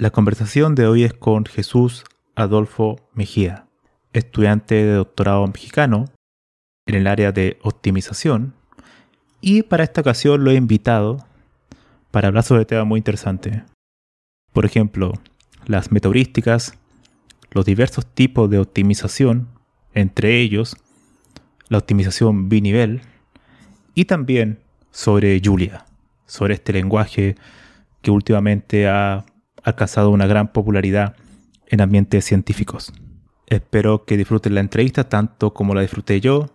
La conversación de hoy es con Jesús Adolfo Mejía, estudiante de doctorado mexicano en el área de optimización y para esta ocasión lo he invitado para hablar sobre temas muy interesantes. Por ejemplo, las metaheurísticas, los diversos tipos de optimización, entre ellos la optimización binivel, y también sobre Julia, sobre este lenguaje que últimamente ha alcanzado una gran popularidad en ambientes científicos. Espero que disfruten la entrevista tanto como la disfruté yo.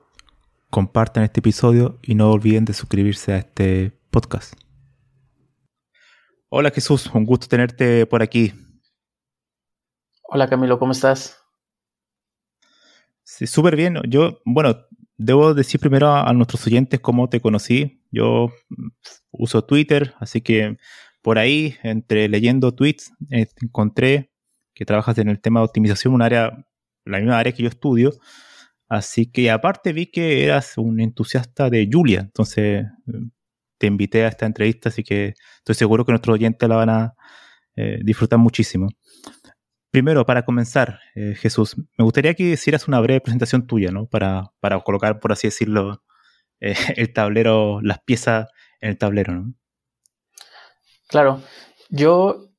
Compartan este episodio y no olviden de suscribirse a este podcast. Hola Jesús, un gusto tenerte por aquí. Hola Camilo, ¿cómo estás? Sí, súper bien. Yo, bueno, debo decir primero a, nuestros oyentes cómo te conocí. Yo mm, uso Twitter, así que por ahí, entre leyendo tweets, eh, encontré que trabajas en el tema de optimización, un área, la misma área que yo estudio. Así que aparte vi que eras un entusiasta de Julia, entonces mm, te invité a esta entrevista, así que estoy seguro que nuestros oyentes la van a eh, disfrutar muchísimo. Primero, para comenzar, eh, Jesús, me gustaría que hicieras una breve presentación tuya, ¿no? Para, para colocar, por así decirlo, eh, el tablero, las piezas en el tablero, ¿no? Claro, yo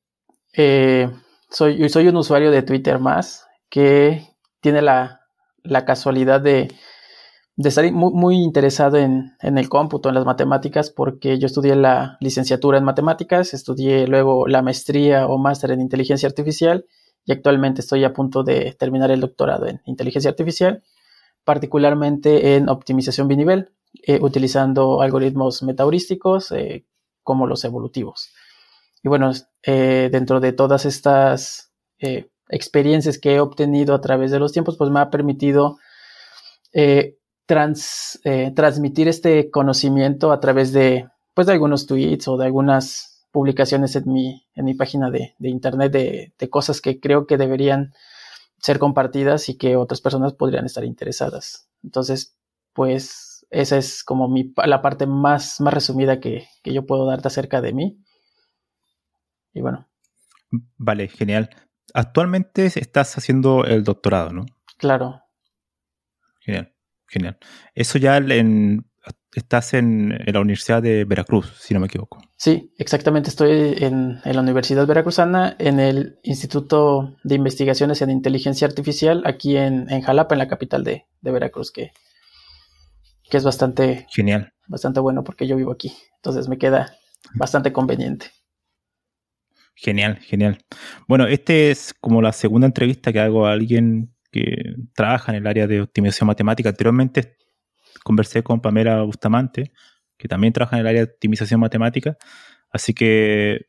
soy, soy un usuario de Twitter más que tiene la, la casualidad de de estar muy, muy interesado en, en, el cómputo, en las matemáticas, porque yo estudié la licenciatura en matemáticas, estudié luego la maestría o máster en inteligencia artificial y actualmente estoy a punto de terminar el doctorado en inteligencia artificial, particularmente en optimización binivel, eh, utilizando algoritmos metaheurísticos eh, como los evolutivos. Y bueno, eh, dentro de todas estas experiencias que he obtenido a través de los tiempos, pues me ha permitido eh, transmitir este conocimiento a través de, pues, de algunos tweets o de algunas publicaciones en mi, en mi página de, internet de, de, cosas que creo que deberían ser compartidas y que otras personas podrían estar interesadas. Entonces, pues esa es como mi, la parte más, más resumida que, que yo puedo darte acerca de mí. Y bueno. Vale, genial. Actualmente estás haciendo el doctorado, ¿no? Claro. Genial. Genial. Eso ya en, estás en, la Universidad de Veracruz, si no me equivoco. Sí, exactamente. Estoy en, la Universidad Veracruzana, en el Instituto de Investigaciones en Inteligencia Artificial, aquí en, Jalapa, en la capital de, Veracruz, que, que es bastante, Genial. bastante bueno porque yo vivo aquí. Entonces me queda bastante conveniente. Genial, genial. Bueno, este es como la segunda entrevista que hago a alguien que trabaja en el área de optimización matemática. Anteriormente conversé con Pamela Bustamante, que también trabaja en el área de optimización matemática. Así que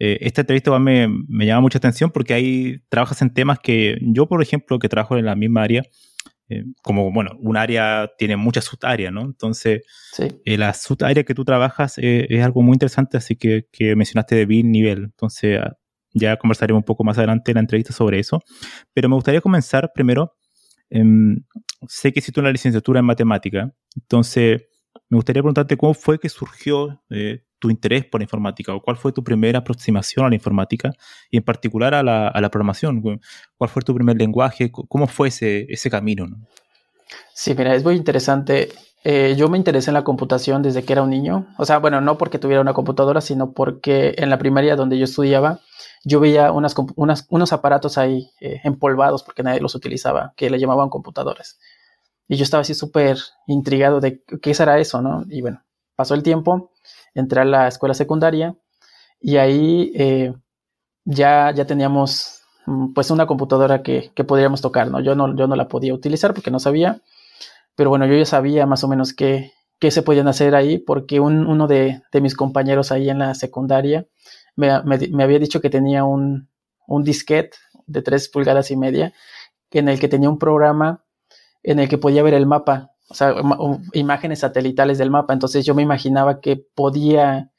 eh, esta entrevista me, me, llama mucha atención porque ahí trabajas en temas que yo, por ejemplo, que trabajo en la misma área, eh, como, bueno, un área tiene muchas subáreas, ¿no? Entonces, eh, la subárea que tú trabajas es algo muy interesante, así que, que mencionaste de BIN nivel. Entonces, ya conversaremos un poco más adelante en la entrevista sobre eso. Pero me gustaría comenzar primero. Em, sé que hiciste una licenciatura en matemática, entonces me gustaría preguntarte cómo fue que surgió eh, tu interés por la informática o cuál fue tu primera aproximación a la informática y en particular a la, a la programación. ¿Cuál fue tu primer lenguaje? ¿Cómo fue ese, ese camino? Sí, mira, es muy interesante. Eh, yo me interesé en la computación desde que era un niño. O sea, bueno, no porque tuviera una computadora, sino porque en la primaria donde yo estudiaba, yo veía unas, unos aparatos ahí eh, empolvados porque nadie los utilizaba, que le llamaban computadores. Y yo estaba así súper intrigado de qué será eso, ¿no? Y bueno, pasó el tiempo, entré a la escuela secundaria y ahí eh, ya, ya teníamos mm, pues una computadora que, que, podríamos tocar, ¿no? Yo, ¿no? yo no la podía utilizar porque no sabía, pero bueno, yo ya sabía más o menos qué, qué se podían hacer ahí porque un, uno de, de, mis compañeros ahí en la secundaria me, me, había dicho que tenía un, un disquete de 3 pulgadas y media en el que tenía un programa en el que podía ver el mapa, o sea, imágenes satelitales del mapa. Entonces yo me imaginaba que podía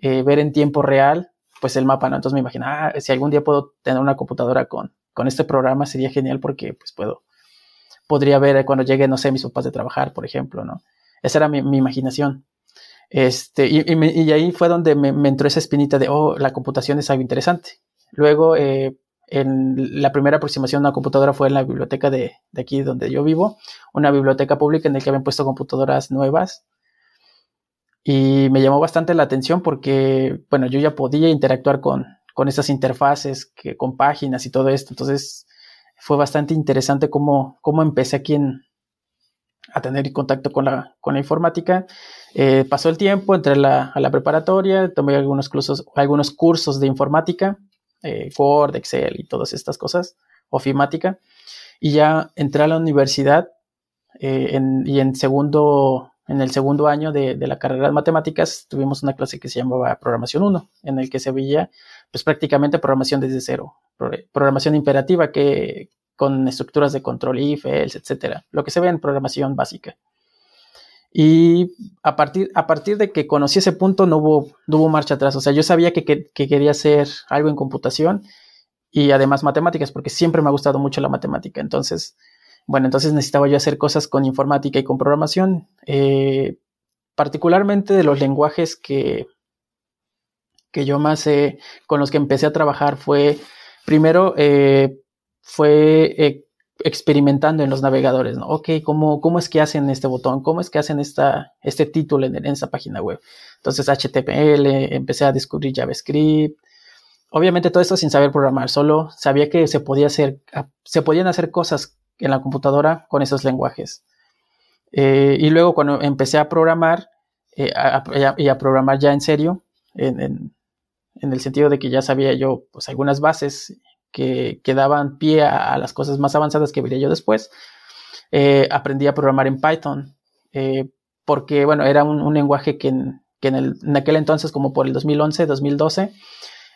eh, ver en tiempo real, pues el mapa, ¿no? Entonces me imaginaba, ah, si algún día puedo tener una computadora con, con este programa, sería genial porque pues puedo, podría ver cuando llegue, no sé, mis papás de trabajar, por ejemplo, ¿no? Esa era mi, imaginación. Este, y, y, ahí fue donde me, me, entró esa espinita de, oh, la computación es algo interesante. Luego, eh, en la primera aproximación a una computadora fue en la biblioteca de, aquí donde yo vivo, una biblioteca pública en la que habían puesto computadoras nuevas. Y me llamó bastante la atención porque, bueno, yo ya podía interactuar con, con esas interfaces, que, con páginas y todo esto. Entonces fue bastante interesante cómo, cómo empecé aquí a tener contacto con la, con la informática. Eh, pasó el tiempo, entré a la preparatoria, tomé algunos cursos, algunos cursos de informática eh, Word, Excel y todas estas cosas, ofimática. Y ya entré a la universidad eh, y en segundo, en el segundo año de, la carrera de matemáticas tuvimos una clase que se llamaba Programación 1, en el que se veía pues prácticamente programación desde cero, programación imperativa que con estructuras de control if, else, etcétera, lo que se ve en programación básica. Y a partir, a partir de que conocí ese punto no hubo, no hubo marcha atrás. O sea, yo sabía que, que, quería hacer algo en computación y además matemáticas, porque siempre me ha gustado mucho la matemática. Entonces, bueno, entonces necesitaba yo hacer cosas con informática y con programación. Eh, particularmente de los lenguajes que, que yo más con los que empecé a trabajar fue, primero, eh, fue eh, experimentando en los navegadores, ¿no? Ok, ¿cómo, cómo es que hacen este botón? ¿Cómo es que hacen esta, este título en, en esa página web? Entonces, HTML, empecé a descubrir JavaScript. Obviamente todo esto sin saber programar, solo sabía que se podía hacer, se podían hacer cosas en la computadora con esos lenguajes. Eh, y luego cuando empecé a programar, eh, y a programar ya en serio, en, en, en, el sentido de que ya sabía yo pues algunas bases que, daban pie a, las cosas más avanzadas que vería yo después. Eh, aprendí a programar en Python, eh, porque, bueno, era un, lenguaje que, en, en, aquel entonces, como por el 2011, 2012,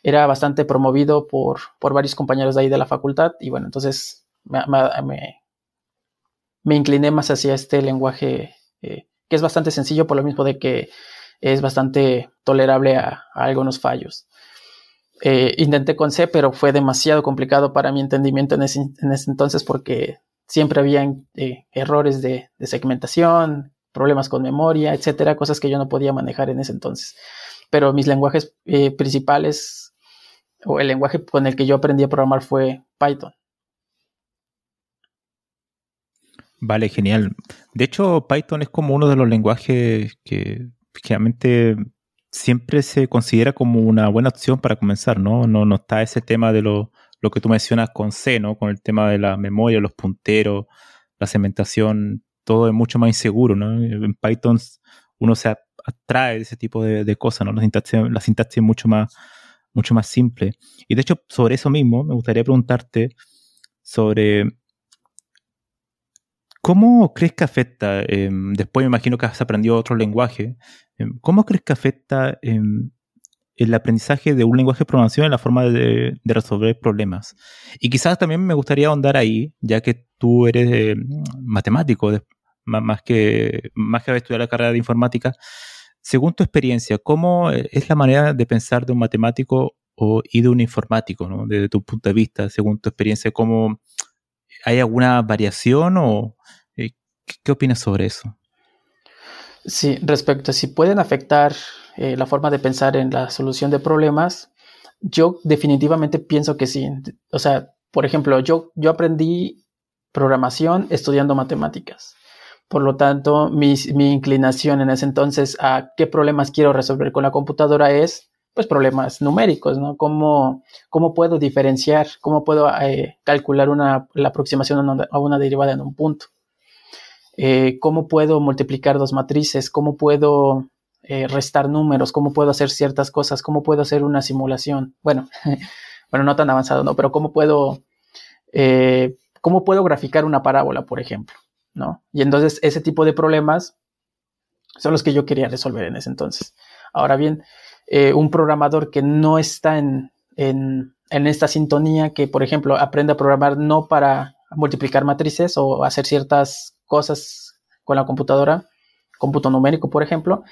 era bastante promovido por, por varios compañeros de ahí de la facultad, y bueno, entonces me, me, incliné más hacia este lenguaje eh, que es bastante sencillo por lo mismo de que es bastante tolerable a algunos fallos. Eh, intenté con C, pero fue demasiado complicado para mi entendimiento en ese, entonces porque siempre había eh, errores de, segmentación, problemas con memoria, etcétera, cosas que yo no podía manejar en ese entonces. Pero mis lenguajes eh, principales o el lenguaje con el que yo aprendí a programar fue Python. Vale, genial. De hecho, Python es como uno de los lenguajes que realmente siempre se considera como una buena opción para comenzar, ¿no? No, no está ese tema de lo, lo que tú mencionas con C, ¿no? Con el tema de la memoria, los punteros, la segmentación, todo es mucho más inseguro, ¿no? En Python uno se atrae de ese tipo de, cosas, ¿no? La sintaxis, la sintaxis es mucho más, mucho más simple. Y de hecho, sobre eso mismo, me gustaría preguntarte sobre ¿Cómo crees que afecta? Em, después me imagino que has aprendido otro lenguaje. Em, ¿Cómo crees que afecta em, el aprendizaje de un lenguaje de programación en la forma de, resolver problemas? Y quizás también me gustaría ahondar ahí, ya que tú eres matemático, más, que, más que haber estudiado la carrera de informática. Según tu experiencia, ¿cómo eh, es la manera de pensar de un matemático o, y de un informático, ¿no? desde tu punto de vista, según tu experiencia? ¿Cómo, ¿Hay alguna variación o eh, qué opinas sobre eso? Sí, respecto a si pueden afectar eh, la forma de pensar en la solución de problemas, yo definitivamente pienso que sí. O sea, por ejemplo, yo, yo aprendí programación estudiando matemáticas. Por lo tanto, mi, mi, inclinación en ese entonces a qué problemas quiero resolver con la computadora es pues problemas numéricos, ¿no? ¿Cómo, cómo puedo diferenciar, cómo puedo eh, calcular una, la aproximación a una, derivada en un punto? Eh, ¿Cómo puedo multiplicar dos matrices? ¿Cómo puedo eh, restar números? ¿Cómo puedo hacer ciertas cosas? ¿Cómo puedo hacer una simulación? Bueno, bueno, no tan avanzado, ¿no? Pero ¿cómo puedo, cómo puedo graficar una parábola, por ejemplo? ¿No? Y entonces ese tipo de problemas son los que yo quería resolver en ese entonces. Ahora bien, eh, un programador que no está en, en, esta sintonía, que por ejemplo aprende a programar no para multiplicar matrices o hacer ciertas cosas con la computadora, cómputo numérico, por ejemplo,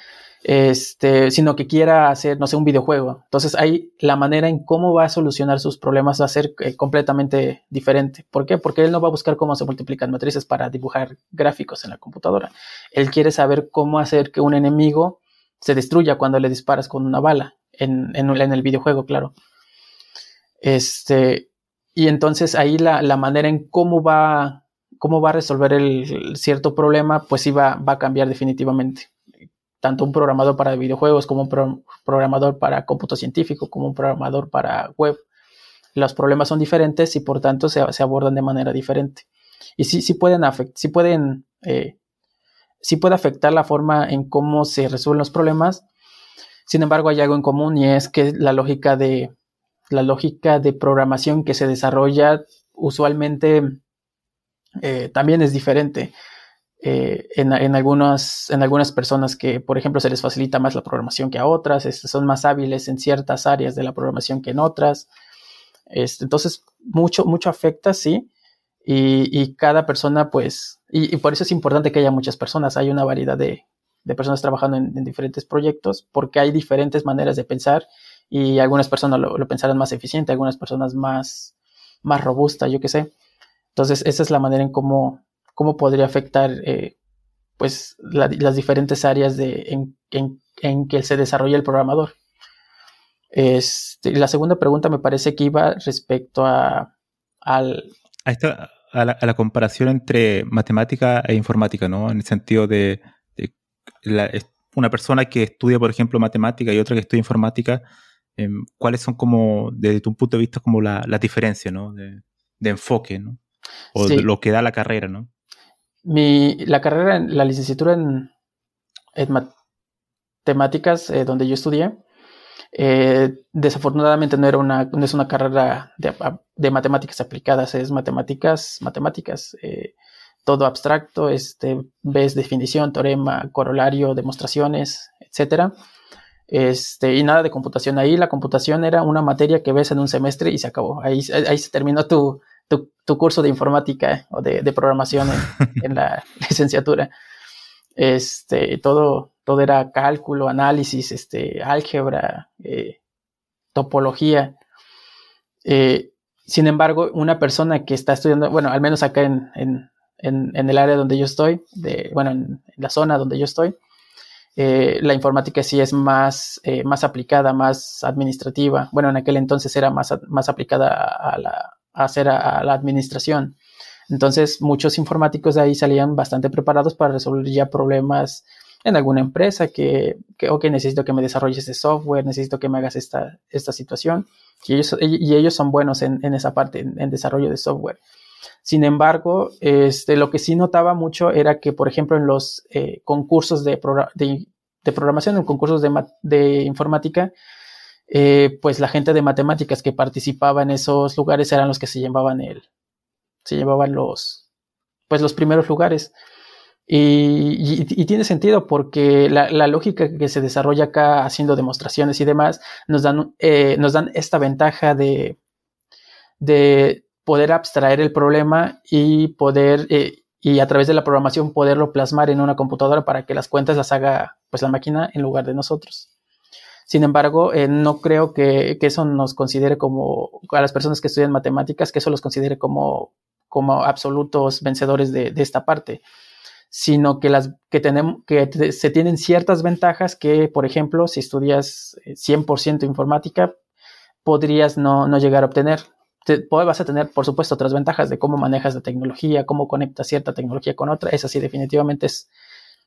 este, sino que quiera hacer, no un videojuego. Entonces ahí la manera en cómo va a solucionar sus problemas va a ser eh, completamente diferente. ¿Por qué? Porque él no va a buscar cómo se multiplican matrices para dibujar gráficos en la computadora. Él quiere saber cómo hacer que un enemigo se destruya cuando le disparas con una bala, en, el videojuego, claro. Este, y entonces ahí la, manera en cómo va, cómo va a resolver el, cierto problema, pues sí va, va, a cambiar definitivamente. Tanto un programador para videojuegos como un programador para cómputo científico, como un programador para web. Los problemas son diferentes y por tanto se, abordan de manera diferente. Y sí, sí pueden, sí pueden eh, sí puede afectar la forma en cómo se resuelven los problemas. Sin embargo, hay algo en común y es que la lógica de la lógica de programación que se desarrolla usualmente eh, también es diferente. Eh, en, algunas, en algunas personas que, por ejemplo, se les facilita más la programación que a otras, son más hábiles en ciertas áreas de la programación que en otras. Este, entonces, mucho, mucho afecta, sí, y, cada persona, pues, y, por eso es importante que haya muchas personas, hay una variedad de, personas trabajando en, diferentes proyectos, porque hay diferentes maneras de pensar y algunas personas lo, pensarán más eficiente, algunas personas más, más robusta, yo qué sé. Entonces, esa es la manera en cómo, cómo podría afectar, eh, pues, las diferentes áreas de, en, que se desarrolla el programador. Este, la segunda pregunta me parece que iba respecto a, al, a, la, comparación entre matemática e informática, ¿no? En el sentido de, una persona que estudia, por ejemplo, matemática y otra que estudia informática, em, ¿cuáles son como, desde tu punto de vista, como la, diferencia, ¿no? De, enfoque, ¿no? O de lo que da la carrera, ¿no? Mi, la carrera, la licenciatura en, matemáticas, eh, donde yo estudié, eh, desafortunadamente no era una, no es una carrera de, matemáticas aplicadas, es matemáticas, matemáticas, eh, todo abstracto, este, ves definición, teorema, corolario, demostraciones, etcétera. Este, y nada de computación. Ahí la computación era una materia que ves en un semestre y se acabó. Ahí, ahí se terminó tu, tu, curso de informática o de, programación en, la licenciatura. Este, todo, todo era cálculo, análisis, este, álgebra, eh, topología. Eh, sin embargo, una persona que está estudiando, bueno, al menos acá en, el área donde yo estoy, bueno, en, la zona donde yo estoy, eh, la informática sí es más, más aplicada, más administrativa. Bueno, en aquel entonces era más, más aplicada a, la, a hacer a, la administración. Entonces, muchos informáticos de ahí salían bastante preparados para resolver ya problemas en alguna empresa que, que ok, necesito que me desarrolles este software, necesito que me hagas esta, esta situación. Y ellos, y ellos son buenos en, en esa parte, en, desarrollo de software. Sin embargo, este, lo que sí notaba mucho era que, por ejemplo, en los eh, concursos de, de, de, programación, en concursos de, de informática, eh, pues la gente de matemáticas que participaba en esos lugares eran los que se llevaban el, se llevaban los, pues los primeros lugares. Y, tiene sentido porque la, lógica que se desarrolla acá haciendo demostraciones y demás nos dan, eh, nos dan esta ventaja de, de poder abstraer el problema y poder, eh, y a través de la programación poderlo plasmar en una computadora para que las cuentas las haga pues la máquina en lugar de nosotros. Sin embargo, eh, no creo que, eso nos considere como, a las personas que estudian matemáticas, que eso los considere como, como absolutos vencedores de, de esta parte sino que, las, que, tenemos, que se tienen ciertas ventajas que, por ejemplo, si estudias 100% eh, informática, podrías no, no, llegar a obtener. Te, vas a tener, por supuesto, otras ventajas de cómo manejas la tecnología, cómo conectas cierta tecnología con otra. Esa sí, definitivamente es,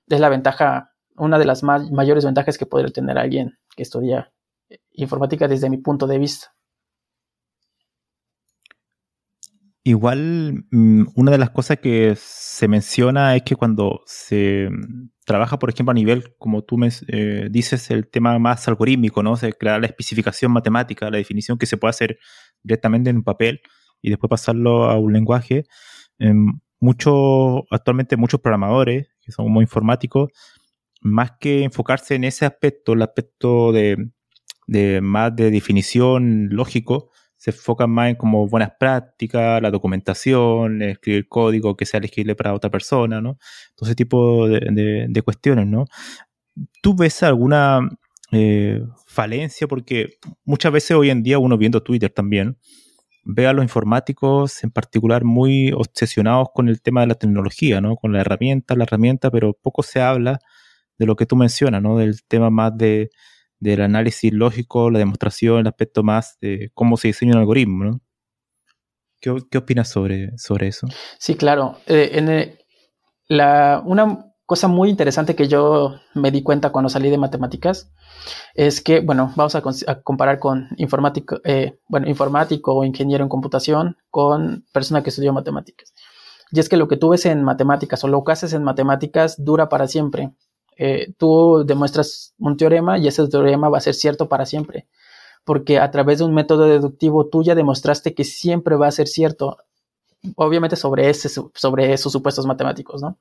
es la ventaja, una de las mayores ventajas que podría tener alguien que estudia informática desde mi punto de vista. Igual, mm, una de las cosas que se menciona es que cuando se mm, trabaja, por ejemplo, a nivel, como tú me eh, dices, el tema más algorítmico, ¿no? Se crea la especificación matemática, la definición que se puede hacer directamente en un papel y después pasarlo a un lenguaje. Em, mucho, actualmente muchos programadores, que son muy informáticos, más que enfocarse en ese aspecto, el aspecto de, de más de definición lógico, se enfocan más en como buenas prácticas, la documentación, escribir código que sea elegible para otra persona, ¿no? Todo ese tipo de, cuestiones, ¿no? ¿Tú ves alguna eh, falencia? Porque muchas veces hoy en día uno viendo Twitter también, ve a los informáticos en particular muy obsesionados con el tema de la tecnología, ¿no? Con la herramienta, la herramienta, pero poco se habla de lo que tú mencionas, ¿no? Del tema más de, del análisis lógico, la demostración, el aspecto más de cómo se diseña un algoritmo, ¿no? ¿Qué, qué opinas sobre, sobre eso? Sí, claro. Eh, en la, una cosa muy interesante que yo me di cuenta cuando salí de matemáticas es que, bueno, vamos a, comparar con informático, eh, bueno, informático o ingeniero en computación con persona que estudió matemáticas. Y es que lo que tú ves en matemáticas o lo que haces en matemáticas dura para siempre. Eh, tú demuestras un teorema y ese teorema va a ser cierto para siempre. Porque a través de un método deductivo tú ya demostraste que siempre va a ser cierto. Obviamente sobre, ese, sobre esos supuestos matemáticos, ¿no?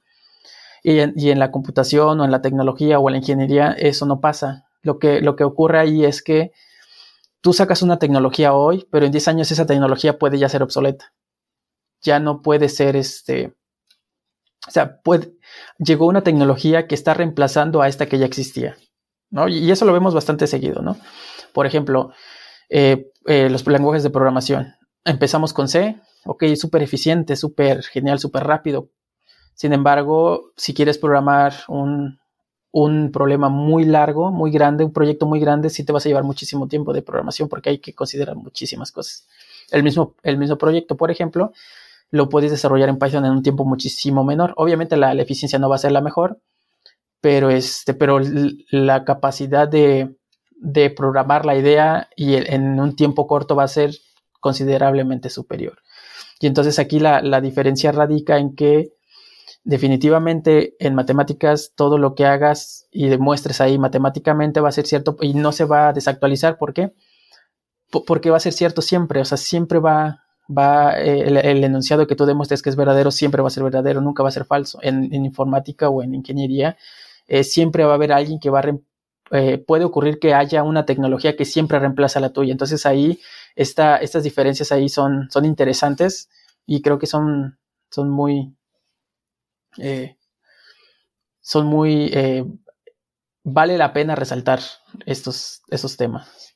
Y en, la computación o en la tecnología o en la ingeniería eso no pasa. Lo que, lo que ocurre ahí es que tú sacas una tecnología hoy, pero en 10 años esa tecnología puede ya ser obsoleta. Ya no puede ser este... O sea, llegó una tecnología que está reemplazando a esta que ya existía. ¿no? Y eso lo vemos bastante seguido, ¿no? Por ejemplo, eh, eh, los lenguajes de programación. Empezamos con C, ok, súper eficiente, súper genial, súper rápido, sin embargo, si quieres programar un, problema muy largo, muy grande, un proyecto muy grande, sí te vas a llevar muchísimo tiempo de programación porque hay que considerar muchísimas cosas. El mismo, el mismo proyecto, por ejemplo, lo puedes desarrollar en Python en un tiempo muchísimo menor. Obviamente la, eficiencia no va a ser la mejor, pero, este, pero la capacidad de, programar la idea y en un tiempo corto va a ser considerablemente superior. Y entonces aquí la, la diferencia radica en que definitivamente en matemáticas todo lo que hagas y demuestres ahí matemáticamente va a ser cierto y no se va a desactualizar. ¿Por qué? porque va a ser cierto siempre, o sea, siempre va, va eh, el, enunciado que tú demuestres que es verdadero, siempre va a ser verdadero, nunca va a ser falso. En, informática o en ingeniería, eh, siempre va a haber alguien que va a... Eh, puede ocurrir que haya una tecnología que siempre reemplaza la tuya. Entonces ahí esta, estas diferencias ahí son, son interesantes y creo que son, son muy, eh, son muy... Vale la pena resaltar estos, esos temas.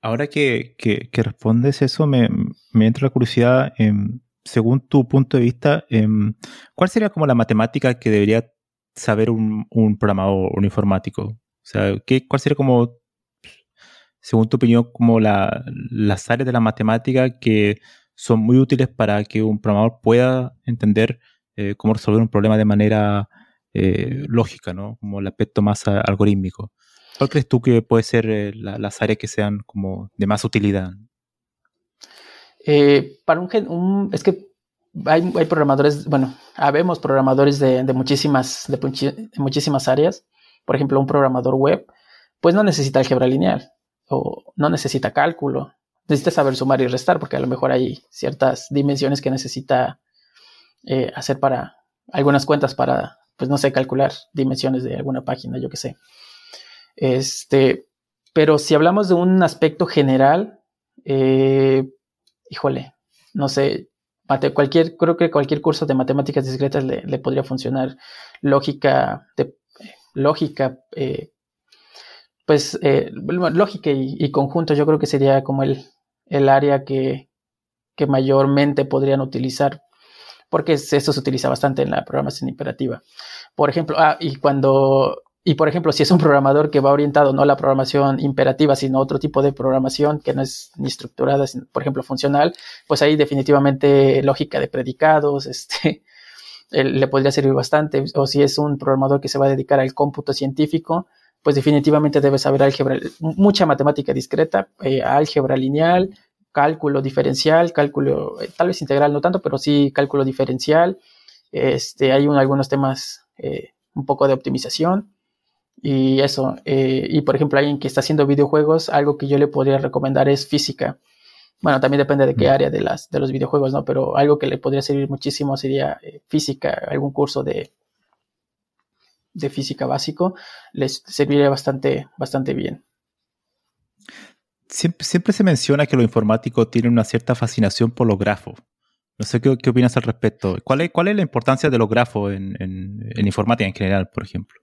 Ahora que, respondes eso, me, entra la curiosidad, según tu punto de vista, em, ¿cuál sería como la matemática que debería saber un, programador, un informático? O sea, ¿qué, ¿cuál sería como, según tu opinión, como la, las áreas de la matemática que son muy útiles para que un programador pueda entender eh, cómo resolver un problema de manera eh, lógica, ¿no? Como el aspecto más algorítmico. ¿Cuál crees tú que puede ser eh, las áreas que sean como de más utilidad? para un, es que hay, programadores, bueno, habemos programadores de, muchísimas, de, muchísimas áreas. Por ejemplo, un programador web, pues no necesita álgebra lineal o no necesita cálculo, necesita saber sumar y restar, porque a lo mejor hay ciertas dimensiones que necesita eh, hacer para algunas cuentas para, pues no sé, calcular dimensiones de alguna página, yo qué sé. Este, pero si hablamos de un aspecto general, eh, híjole, no sé, cualquier, creo que cualquier curso de matemáticas discretas le, podría funcionar. Lógica, de, lógica, eh, pues lógica y, conjunto, yo creo que sería como el, el área que, mayormente podrían utilizar, porque esto se utiliza bastante en la programación imperativa. Por ejemplo, ah, y cuando, y por ejemplo, si es un programador que va orientado no a la programación imperativa, sino a otro tipo de programación que no es ni estructurada, por ejemplo, funcional, pues ahí definitivamente lógica de predicados, este, le podría servir bastante. O si es un programador que se va a dedicar al cómputo científico, pues definitivamente debes saber álgebra, mucha matemática discreta, eh, álgebra lineal, cálculo diferencial, cálculo, eh, tal vez integral no tanto, pero sí cálculo diferencial. Este, hay algunos temas eh, un poco de optimización y eso. y por ejemplo, alguien que está haciendo videojuegos, algo que yo le podría recomendar es física. Bueno, también depende de qué mm. área de, las, de los videojuegos, ¿no? Pero algo que le podría servir muchísimo sería física, algún curso de, de física básico, les serviría bastante, bastante bien. Siempre, se menciona que los informáticos tienen una cierta fascinación por los grafos. No sé qué, opinas al respecto. ¿Cuál es, ¿Cuál es, la importancia de los grafos en, en, informática en general, por ejemplo?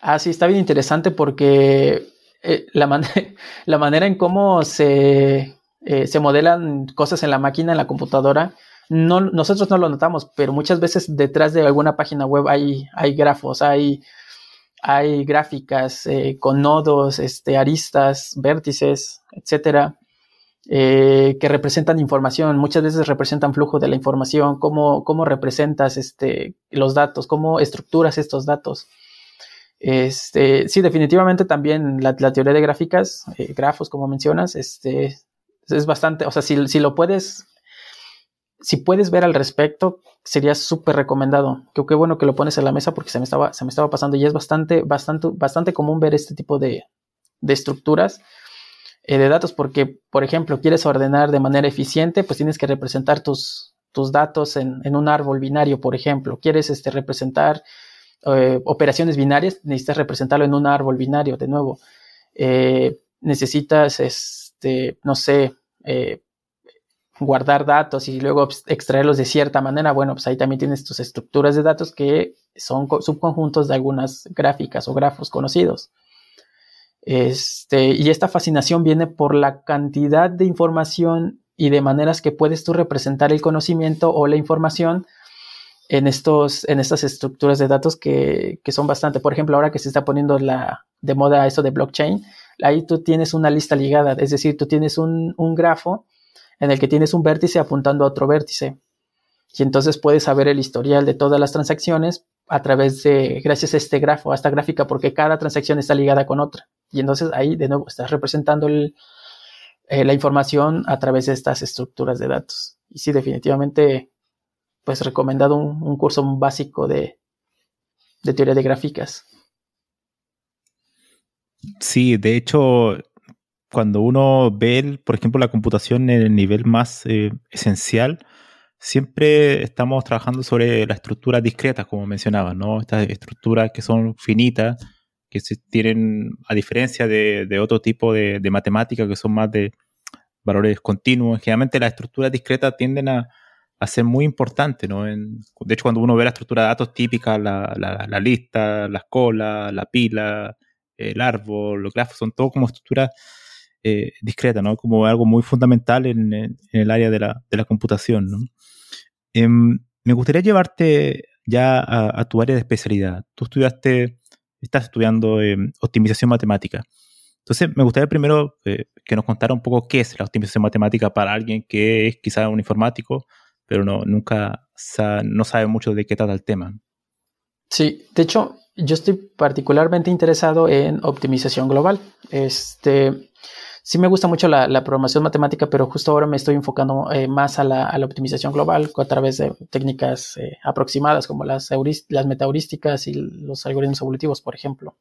Ah, sí, está bien interesante porque eh, la, la, manera en cómo se, eh, se modelan cosas en la máquina, en la computadora, no, nosotros no lo notamos, pero muchas veces detrás de alguna página web hay, hay grafos, hay, hay gráficas eh, con nodos, este, aristas, vértices, etcétera, que representan información. Muchas veces representan flujo de la información, cómo, cómo representas este, los datos, cómo estructuras estos datos. Este, sí, definitivamente también la, teoría de gráficas, eh, grafos, como mencionas, este, es bastante, o sea, si, si lo puedes si puedes ver al respecto, sería súper recomendado. Que bueno que lo pones en la mesa porque se me estaba, se me estaba pasando y es bastante, bastante, bastante común ver este tipo de, estructuras eh, de datos porque, por ejemplo, quieres ordenar de manera eficiente, pues tienes que representar tus, tus datos en, un árbol binario, por ejemplo. Quieres este, representar eh, operaciones binarias, necesitas representarlo en un árbol binario, de nuevo. Eh, necesitas, este, no sé, guardar datos y luego extraerlos de cierta manera, bueno, pues ahí también tienes tus estructuras de datos que son subconjuntos de algunas gráficas o grafos conocidos. Este, y esta fascinación viene por la cantidad de información y de maneras que puedes tú representar el conocimiento o la información en, estos, en estas estructuras de datos que, son bastante. Por ejemplo, ahora que se está poniendo la, de moda esto de blockchain, ahí tú tienes una lista ligada, es decir, tú tienes un, un grafo en el que tienes un vértice apuntando a otro vértice. Y entonces puedes saber el historial de todas las transacciones a través de, gracias a este grafo, a esta gráfica, porque cada transacción está ligada con otra. Y entonces ahí de nuevo estás representando eh, la información a través de estas estructuras de datos. Y sí, definitivamente, pues recomendado un, curso básico de, de teoría de gráficas. Sí, de hecho, cuando uno ve, por ejemplo, la computación en el nivel más eh, esencial, siempre estamos trabajando sobre las estructuras discretas, como mencionaba, ¿no? Estas estructuras que son finitas, que se tienen, a diferencia de, otro tipo de, de matemáticas que son más de valores continuos, generalmente las estructuras discretas tienden a, ser muy importantes, ¿no? de hecho, cuando uno ve la estructura de datos típica, la, la, lista, las colas, la pila, el árbol, los grafos, son todo como estructuras eh, discreta, ¿no? Como algo muy fundamental en, el área de la, computación, ¿no? Em, me gustaría llevarte ya a, tu área de especialidad. Tú estudiaste, estás estudiando em, optimización matemática. Entonces, me gustaría primero eh, que nos contara un poco qué es la optimización matemática para alguien que es quizá un informático, pero no, nunca no sabe mucho de qué trata el tema. Sí, de hecho, yo estoy particularmente interesado en optimización global. Este, sí me gusta mucho la, programación matemática, pero justo ahora me estoy enfocando eh, más a la, optimización global a través de técnicas eh, aproximadas como las, las metaheurísticas y los algoritmos evolutivos, por ejemplo.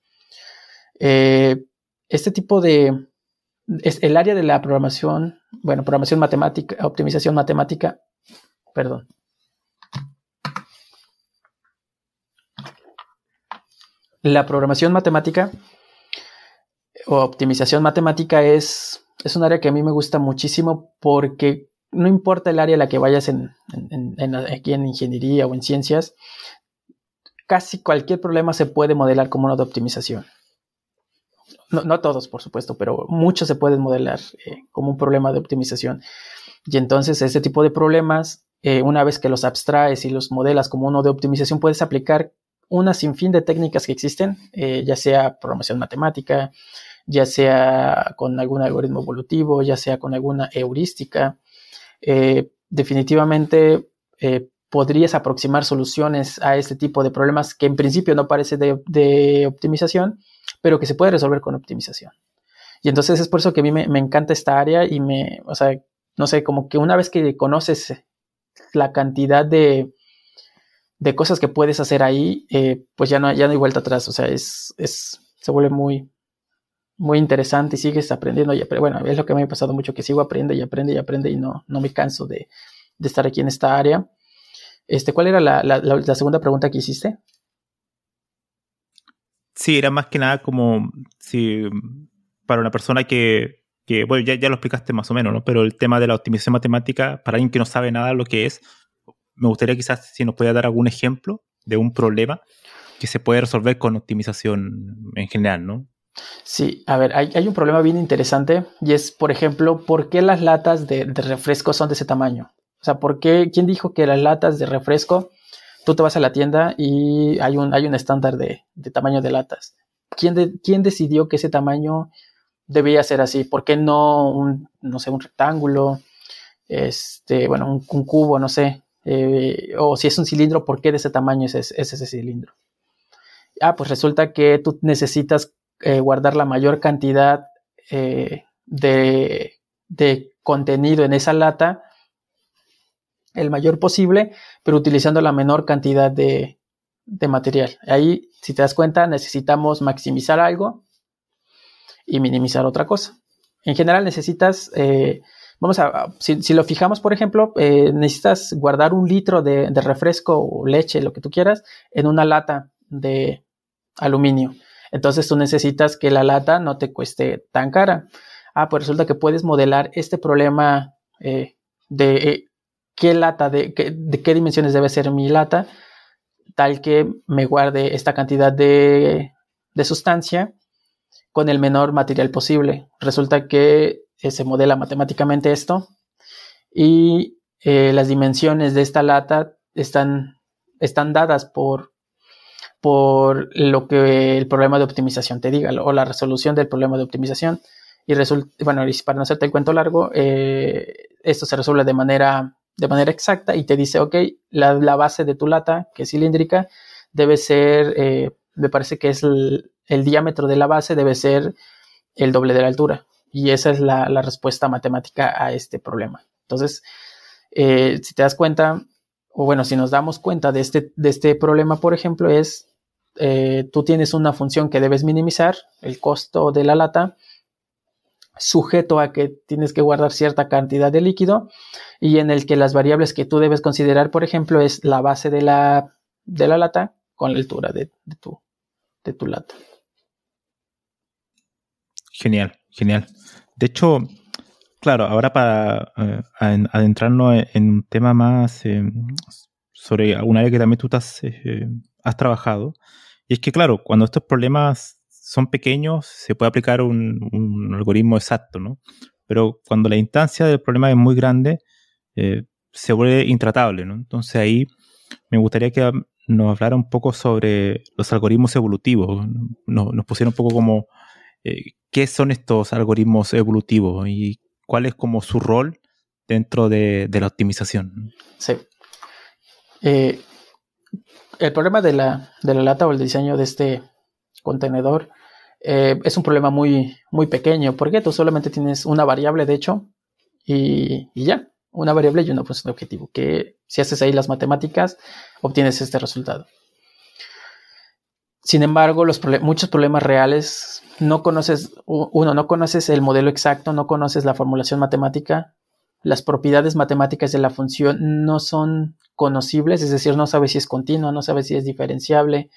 Eh, este tipo de... El área de la programación, bueno, programación matemática, optimización matemática, perdón. La programación matemática o optimización matemática es, es un área que a mí me gusta muchísimo porque no importa el área a la que vayas en, aquí en ingeniería o en ciencias, casi cualquier problema se puede modelar como uno de optimización. No, todos, por supuesto, pero muchos se pueden modelar eh, como un problema de optimización. Y entonces este tipo de problemas, eh, una vez que los abstraes y los modelas como uno de optimización, puedes aplicar una sinfín de técnicas que existen, eh, ya sea programación matemática, ya sea con algún algoritmo evolutivo, ya sea con alguna heurística. Eh, definitivamente podrías aproximar soluciones a este tipo de problemas que en principio no parece de, optimización, pero que se puede resolver con optimización. Y entonces es por eso que a mí me, encanta esta área y me, o sea, no sé, como que una vez que conoces la cantidad de, de cosas que puedes hacer ahí, eh, pues ya no, ya no hay vuelta atrás. O sea, es, es, se vuelve muy, muy interesante y sigues aprendiendo. Y, bueno, es lo que me ha pasado mucho, que sigo aprendiendo y aprende y aprende y no, no me canso de, de estar aquí en esta área. Este, ¿Cuál era la, la, segunda pregunta que hiciste? Sí, era más que nada como si para una persona que, que bueno, ya, ya, lo explicaste más o menos, ¿no? Pero el tema de la optimización matemática, para alguien que no sabe nada lo que es, me gustaría quizás si nos pudiera dar algún ejemplo de un problema que se puede resolver con optimización en general, ¿no? Sí, a ver, hay, hay un problema bien interesante y es, por ejemplo, ¿por qué las latas de, de refresco son de ese tamaño? O sea, ¿por qué? ¿Quién dijo que las latas de refresco, tú te vas a la tienda y hay un, hay un estándar de, tamaño de latas? ¿Quién, ¿Quién decidió que ese tamaño debía ser así? ¿Por qué no un, no sé, un rectángulo? Este, bueno, un, cubo, no sé. Eh, o si es un cilindro, ¿por qué de ese tamaño es, ese cilindro? Ah, pues resulta que tú necesitas eh, guardar la mayor cantidad eh, de, de, contenido en esa lata el mayor posible, pero utilizando la menor cantidad de, material. Ahí, si te das cuenta, necesitamos maximizar algo y minimizar otra cosa. En general necesitas, eh, vamos a, si, lo fijamos, por ejemplo, eh, necesitas guardar un litro de, refresco o leche, lo que tú quieras, en una lata de aluminio. Entonces tú necesitas que la lata no te cueste tan cara. Ah, pues resulta que puedes modelar este problema eh, de qué lata, de, qué dimensiones debe ser mi lata, tal que me guarde esta cantidad de sustancia con el menor material posible. Resulta que eh, se modela matemáticamente esto y eh, las dimensiones de esta lata están, están dadas por, por lo que el problema de optimización te diga o la resolución del problema de optimización. Y resulta, bueno, para no hacerte el cuento largo, eh, esto se resuelve de manera de manera exacta y te dice, ok, la, base de tu lata, que es cilíndrica, debe ser, me parece que es el, diámetro de la base debe ser el doble de la altura. Y esa es la, respuesta matemática a este problema. Entonces, eh, si te das cuenta, o bueno, si nos damos cuenta de este, de este problema, por ejemplo, es, eh, tú tienes una función que debes minimizar, el costo de la lata, sujeto a que tienes que guardar cierta cantidad de líquido y en el que las variables que tú debes considerar, por ejemplo, es la base de la, de la lata con la altura de, tu, de tu lata. Genial, genial. De hecho, claro, ahora para eh, adentrarnos en un tema más eh, sobre un área que también tú has, eh, has trabajado, y es que, claro, cuando estos problemas son pequeños, se puede aplicar un, algoritmo exacto, ¿no? Pero cuando la instancia del problema es muy grande, eh, se vuelve intratable, ¿no? Entonces ahí me gustaría que nos hablara un poco sobre los algoritmos evolutivos, nos, pusiera un poco como qué son estos algoritmos evolutivos y cuál es como su rol dentro de, la optimización. Sí. Eh, el problema de la, de la lata o el diseño de este contenedor eh, es un problema muy, muy pequeño, porque tú solamente tienes una variable, de hecho, y, ya, una variable y una función objetivo, que si haces ahí las matemáticas, obtienes este resultado. Sin embargo, los muchos problemas reales no conoces, uno, no conoces el modelo exacto, no conoces la formulación matemática, las propiedades matemáticas de la función no son conocibles, es decir, no sabes si es continua, no sabes si es diferenciable,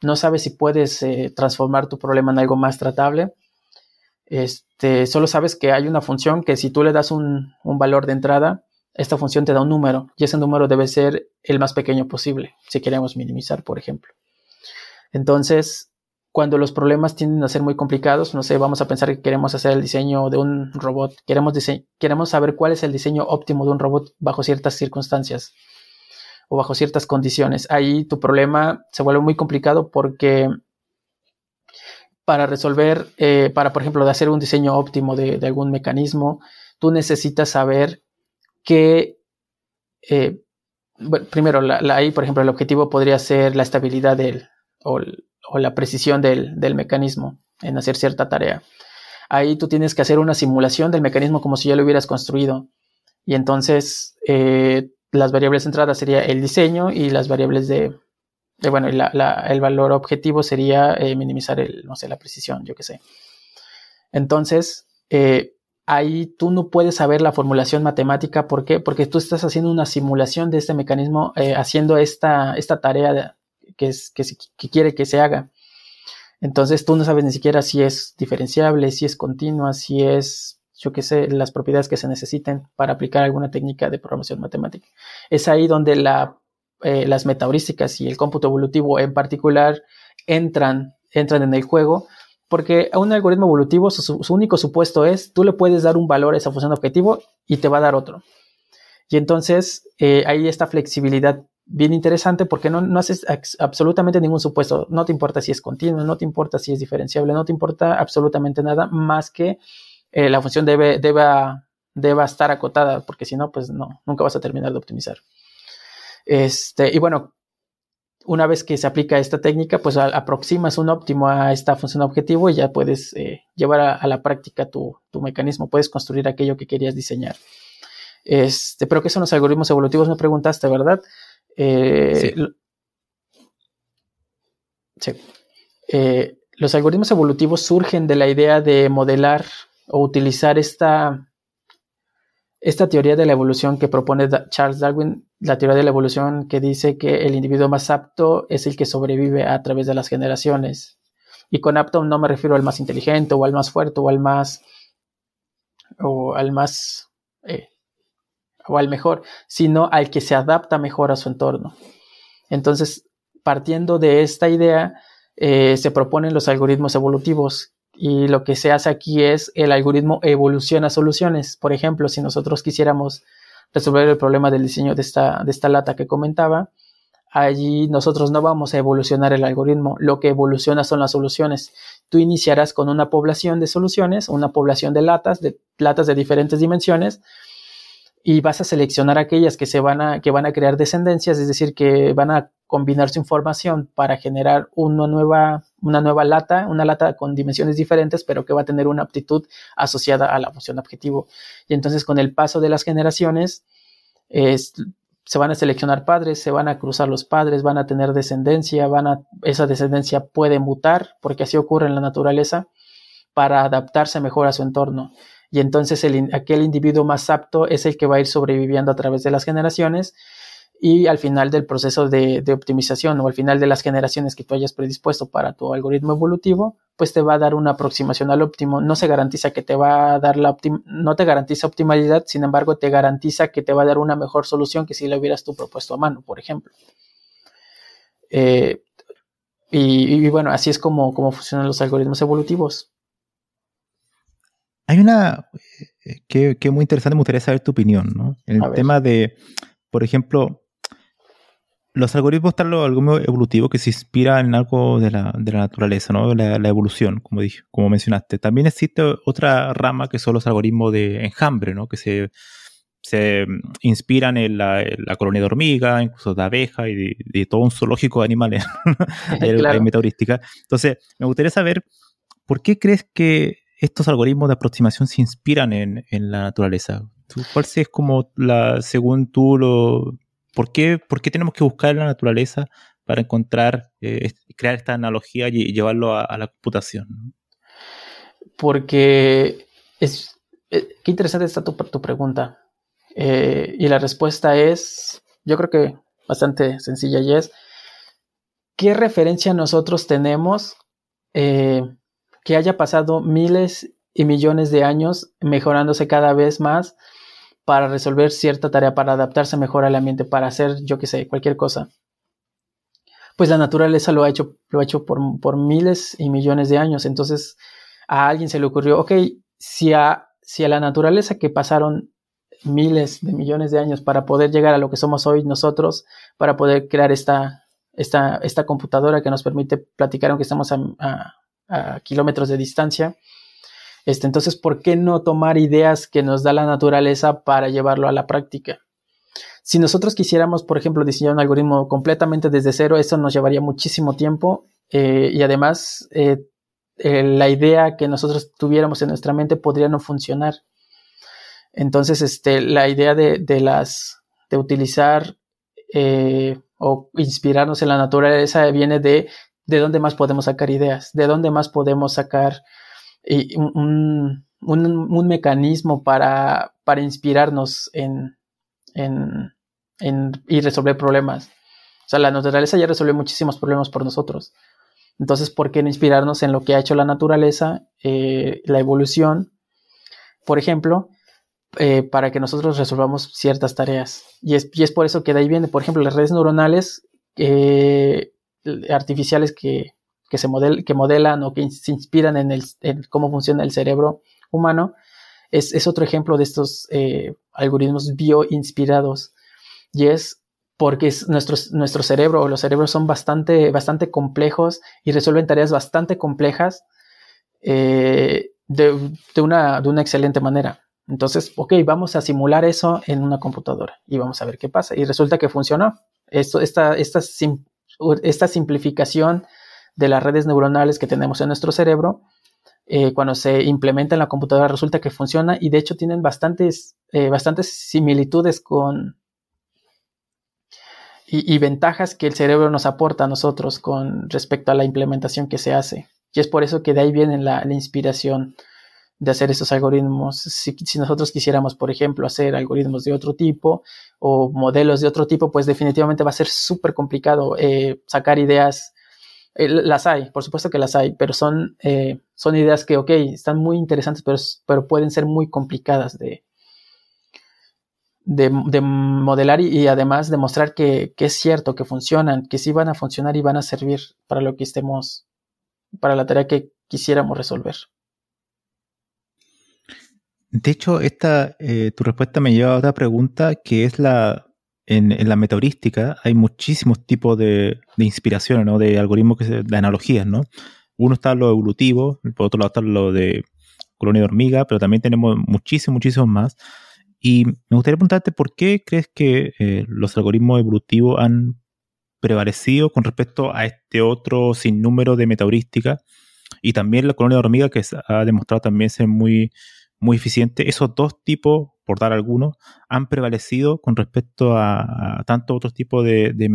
no sabes si puedes eh, transformar tu problema en algo más tratable. Este, solo sabes que hay una función que si tú le das un, valor de entrada, esta función te da un número y ese número debe ser el más pequeño posible, si queremos minimizar, por ejemplo. Entonces, cuando los problemas tienden a ser muy complicados, no sé, vamos a pensar que queremos hacer el diseño de un robot, queremos, queremos saber cuál es el diseño óptimo de un robot bajo ciertas circunstancias o bajo ciertas condiciones. Ahí tu problema se vuelve muy complicado porque para resolver, eh, para por ejemplo, de hacer un diseño óptimo de, algún mecanismo, tú necesitas saber que, eh, primero, ahí por ejemplo el objetivo podría ser la estabilidad del, o, la precisión del, mecanismo. en hacer cierta tarea. Ahí tú tienes que hacer una simulación del mecanismo como si ya lo hubieras construido. Y entonces eh, las variables de entrada sería el diseño y las variables de, bueno, el valor objetivo sería eh, minimizar el, no sé, la precisión, yo qué sé. Entonces, eh, ahí tú no puedes saber la formulación matemática. ¿Por qué? Porque tú estás haciendo una simulación de este mecanismo, haciendo esta, esta tarea que, es, que, quiere que se haga. Entonces tú no sabes ni siquiera si es diferenciable, si es continua, si es, yo qué sé, las propiedades que se necesiten para aplicar alguna técnica de programación matemática. Es ahí donde la, eh, las metaheurísticas y el cómputo evolutivo en particular entran, entran en el juego, porque a un algoritmo evolutivo su, único supuesto es, tú le puedes dar un valor a esa función objetivo y te va a dar otro. Y entonces eh, hay esta flexibilidad bien interesante porque no, no haces absolutamente ningún supuesto. No te importa si es continuo, no te importa si es diferenciable, no te importa absolutamente nada más que eh, la función debe, deba, estar acotada, porque si no, pues no, nunca vas a terminar de optimizar. Este, y bueno, una vez que se aplica esta técnica, pues aproximas un óptimo a esta función objetivo y ya puedes eh, llevar a, la práctica tu, tu, mecanismo, puedes construir aquello que querías diseñar. Este, pero ¿qué son los algoritmos evolutivos? Me preguntaste, ¿verdad? Eh, sí. Eh, los algoritmos evolutivos surgen de la idea de modelar o utilizar esta, esta teoría de la evolución que propone Charles Darwin, la teoría de la evolución que dice que el individuo más apto es el que sobrevive a través de las generaciones. Y con apto no me refiero al más inteligente o al más fuerte o al más o al más eh, o al mejor, sino al que se adapta mejor a su entorno. Entonces, partiendo de esta idea, eh, se proponen los algoritmos evolutivos y lo que se hace aquí es el algoritmo evoluciona soluciones. Por ejemplo, si nosotros quisiéramos resolver el problema del diseño de esta, de esta lata que comentaba, allí nosotros no vamos a evolucionar el algoritmo, lo que evoluciona son las soluciones. Tú iniciarás con una población de soluciones, una población de latas, de latas de diferentes dimensiones, y vas a seleccionar aquellas que se van a, que van a crear descendencias, es decir, que van a combinar su información para generar una nueva, una nueva lata, una lata con dimensiones diferentes, pero que va a tener una aptitud asociada a la función objetivo. Y entonces con el paso de las generaciones, se van a seleccionar padres, se van a cruzar los padres, van a tener descendencia, van a, esa descendencia puede mutar, porque así ocurre en la naturaleza, para adaptarse mejor a su entorno y entonces el, aquel individuo más apto es el que va a ir sobreviviendo a través de las generaciones y al final del proceso de, optimización o al final de las generaciones que tú hayas predispuesto para tu algoritmo evolutivo, pues te va a dar una aproximación al óptimo. No se garantiza que te va a dar la no te garantiza optimalidad, sin embargo te garantiza que te va a dar una mejor solución que si la hubieras tú propuesto a mano, por ejemplo. Eh, y, bueno, así es como, como funcionan los algoritmos evolutivos. Hay una eh, que, es muy interesante, me gustaría saber tu opinión, ¿no? En el tema de, por ejemplo, los algoritmos están los algoritmos evolutivos que se inspiran en algo de la, naturaleza, ¿no? La, evolución, como dije, como mencionaste. También existe otra rama que son los algoritmos de enjambre, ¿no? Que se, se inspiran en la, colonia de hormigas, incluso de abejas y de, todo un zoológico de animales, claro. Entonces, me gustaría saber, ¿por qué crees que estos algoritmos de aproximación se inspiran en, la naturaleza? ¿Cuál es como la, según tú, lo, ¿por qué, por qué tenemos que buscar en la naturaleza para encontrar, eh, crear esta analogía y llevarlo a, la computación? Porque es, eh, qué interesante está tu, tu pregunta. Eh, y la respuesta es, yo creo que bastante sencilla y es, ¿qué referencia nosotros tenemos que haya pasado miles y millones de años mejorándose cada vez más para resolver cierta tarea, para adaptarse mejor al ambiente, para hacer, yo qué sé, cualquier cosa. Pues la naturaleza lo ha hecho, lo ha hecho por, por, miles y millones de años. Entonces a alguien se le ocurrió, ok, si a, si a la naturaleza que pasaron miles de millones de años para poder llegar a lo que somos hoy nosotros, para poder crear esta, esta, esta computadora que nos permite platicar aunque estamos a, a kilómetros de distancia. Este, entonces, ¿por qué no tomar ideas que nos da la naturaleza para llevarlo a la práctica? Si nosotros quisiéramos, por ejemplo, diseñar un algoritmo completamente desde cero, eso nos llevaría muchísimo tiempo eh, y además eh, eh, la idea que nosotros tuviéramos en nuestra mente podría no funcionar. Entonces, este, la idea de, las, de utilizar o inspirarnos en la naturaleza viene de de dónde más podemos sacar ideas, de dónde más podemos sacar un, un, mecanismo para, para inspirarnos en, en, en, y resolver problemas. O sea, la naturaleza ya resuelve muchísimos problemas por nosotros. Entonces, ¿por qué no inspirarnos en lo que ha hecho la naturaleza, eh, la evolución, por ejemplo, eh, para que nosotros resolvamos ciertas tareas? Y es, y es, por eso que de ahí viene, por ejemplo, las redes neuronales eh, artificiales que, que se modelan o que se inspiran en, el, cómo funciona el cerebro humano, es, es otro ejemplo de estos algoritmos bioinspirados. Y es porque nuestro, nuestro cerebro o los cerebros son bastante, bastante complejos y resuelven tareas bastante complejas eh, de, una, de, una, excelente manera. Entonces, ok, vamos a simular eso en una computadora y vamos a ver qué pasa. Y resulta que funcionó. Esto, esta, esta, esta simplificación de las redes neuronales que tenemos en nuestro cerebro, eh, cuando se implementa en la computadora resulta que funciona y de hecho tienen bastantes, eh, bastantes similitudes con, y, ventajas que el cerebro nos aporta a nosotros con respecto a la implementación que se hace. Y es por eso que de ahí viene la, inspiración de hacer estos algoritmos. Si, nosotros quisiéramos, por ejemplo, hacer algoritmos de otro tipo o modelos de otro tipo, pues definitivamente va a ser súper complicado eh, sacar ideas. Eh, las hay, por supuesto que las hay, pero son, eh, son ideas que, ok, están muy interesantes, pero, pero pueden ser muy complicadas de, de, modelar y, además demostrar que, que, es cierto, que funcionan, que sí van a funcionar y van a servir para lo que estemos, para la tarea que quisiéramos resolver. De hecho, esta, eh, tu respuesta me lleva a otra pregunta que es la, en, en la metaheurística hay muchísimos tipos de, inspiraciones, ¿no? De algoritmos, de analogías, ¿no? Uno está lo evolutivo, por otro lado está lo de colonia de hormiga, pero también tenemos muchísimos, muchísimos más. Y me gustaría preguntarte por qué crees que eh, los algoritmos evolutivos han prevalecido con respecto a este otro sinnúmero de metaheurísticas y también la colonia de hormiga que ha demostrado también ser muy, muy eficiente. Esos dos tipos, por dar algunos, han prevalecido con respecto a, tantos otros tipos de, de.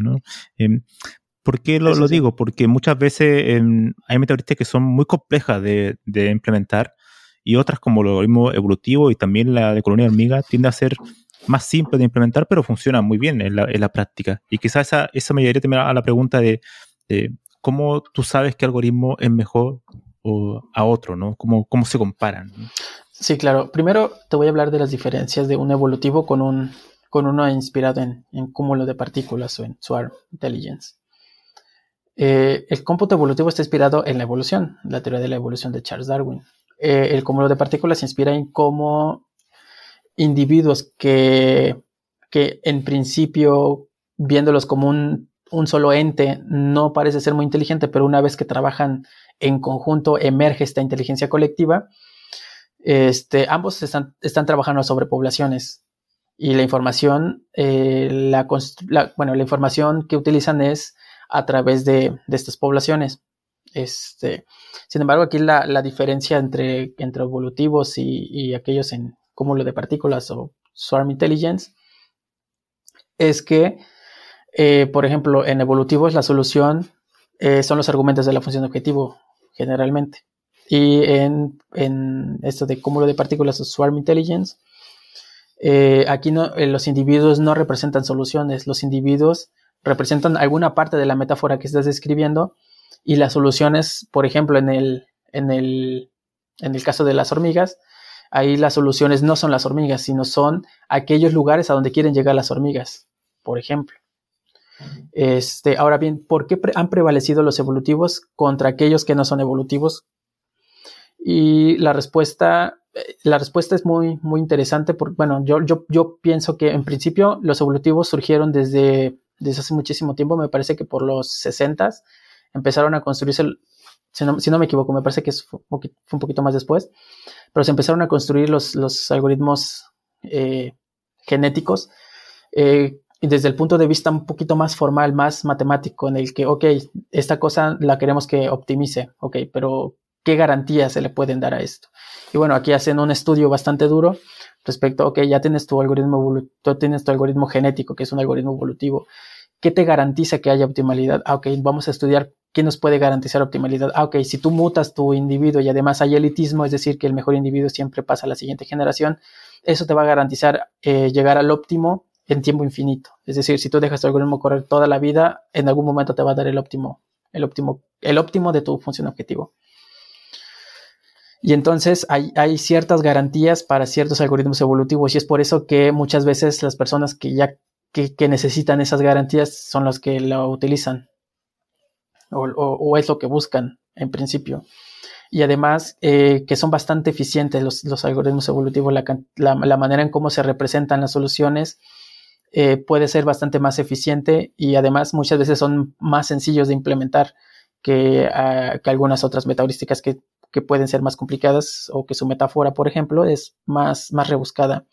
¿no? Em, ¿Por qué lo, digo? Porque muchas veces em, hay metaheurísticas que son muy complejas de, de implementar y otras como el algoritmo evolutivo y también la de colonia de hormiga tiende a ser más simple de implementar, pero funciona muy bien en la, práctica. Y quizás esa, esa me llevaría también a la pregunta de, cómo tú sabes qué algoritmo es mejor a otro, ¿no? ¿Cómo, cómo se comparan? Sí, claro. Primero te voy a hablar de las diferencias de un evolutivo con, un, con uno inspirado en, en cúmulo de partículas o en Swarm Intelligence. Eh, el cómputo evolutivo está inspirado en la evolución, la teoría de la evolución de Charles Darwin. Eh, el cúmulo de partículas se inspira en cómo individuos que, que en principio, viéndolos como un, solo ente, no parece ser muy inteligente, pero una vez que trabajan en conjunto emerge esta inteligencia colectiva. Este, ambos están, están trabajando sobre poblaciones y la información, eh, la, bueno, la información que utilizan es a través de, de estas poblaciones. Este, sin embargo, aquí la, la diferencia entre, entre evolutivos y, aquellos en cúmulo de partículas o Swarm Intelligence es que, eh, por ejemplo, en evolutivos la solución eh, son los argumentos de la función objetivo, generalmente. Y en, en esto de cúmulo de partículas o Swarm Intelligence, eh, aquí no, los individuos no representan soluciones, los individuos representan alguna parte de la metáfora que estás describiendo y las soluciones, por ejemplo, en el, en el, en el caso de las hormigas, ahí las soluciones no son las hormigas, sino son aquellos lugares a donde quieren llegar las hormigas, por ejemplo. Este, ahora bien, ¿por qué han prevalecido los evolutivos contra aquellos que no son evolutivos? Y la respuesta, la respuesta es muy, muy interesante. Porque, bueno, yo, yo, pienso que en principio los evolutivos surgieron desde, desde hace muchísimo tiempo, me parece que por los 60 empezaron a construirse, si no, me equivoco, me parece que fue un poquito más después, pero se empezaron a construir los, algoritmos eh, genéticos eh, desde el punto de vista un poquito más formal, más matemático, en el que, ok, esta cosa la queremos que optimice, ok, pero ¿qué garantías se le pueden dar a esto? Y bueno, aquí hacen un estudio bastante duro respecto, ok, ya tienes tu algoritmo, tú tienes tu algoritmo genético, que es un algoritmo evolutivo. ¿Qué te garantiza que haya optimalidad? Ah, ok, vamos a estudiar qué nos puede garantizar optimalidad. Ah, ok, si tú mutas tu individuo y además hay elitismo, es decir, que el mejor individuo siempre pasa a la siguiente generación, eso te va a garantizar eh, llegar al óptimo en tiempo infinito. Es decir, si tú dejas tu algoritmo correr toda la vida, en algún momento te va a dar el óptimo, el óptimo, el óptimo de tu función objetivo. Y entonces hay, ciertas garantías para ciertos algoritmos evolutivos y es por eso que muchas veces las personas que ya que, necesitan esas garantías son las que lo utilizan o, es lo que buscan en principio. Y además eh, que son bastante eficientes los, algoritmos evolutivos, la, manera en cómo se representan las soluciones eh, puede ser bastante más eficiente y además muchas veces son más sencillos de implementar que, ah, algunas otras metaheurísticas que, pueden ser más complicadas o que su metáfora, por ejemplo, es más, más rebuscada.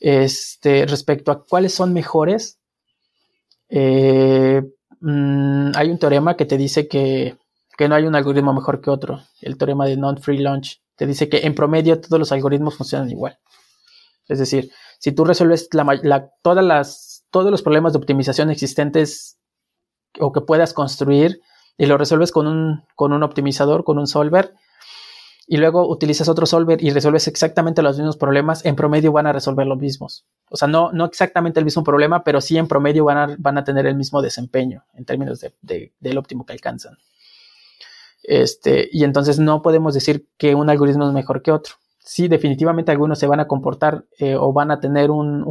Este, respecto a cuáles son mejores, eh, mm, hay un teorema que te dice que, que, no hay un algoritmo mejor que otro. El teorema de non-free launch te dice que en promedio todos los algoritmos funcionan igual. Es decir, si tú resuelves todas las, todos los problemas de optimización existentes o que puedas construir y lo resuelves con un, con un optimizador, con un solver, y luego utilizas otro solver y resuelves exactamente los mismos problemas, en promedio van a resolver los mismos. O sea, no, no exactamente el mismo problema, pero sí en promedio van a, van a tener el mismo desempeño en términos de, del óptimo que alcanzan. Este, y entonces no podemos decir que un algoritmo es mejor que otro sí, definitivamente algunos se van a comportar eh, o van a tener un,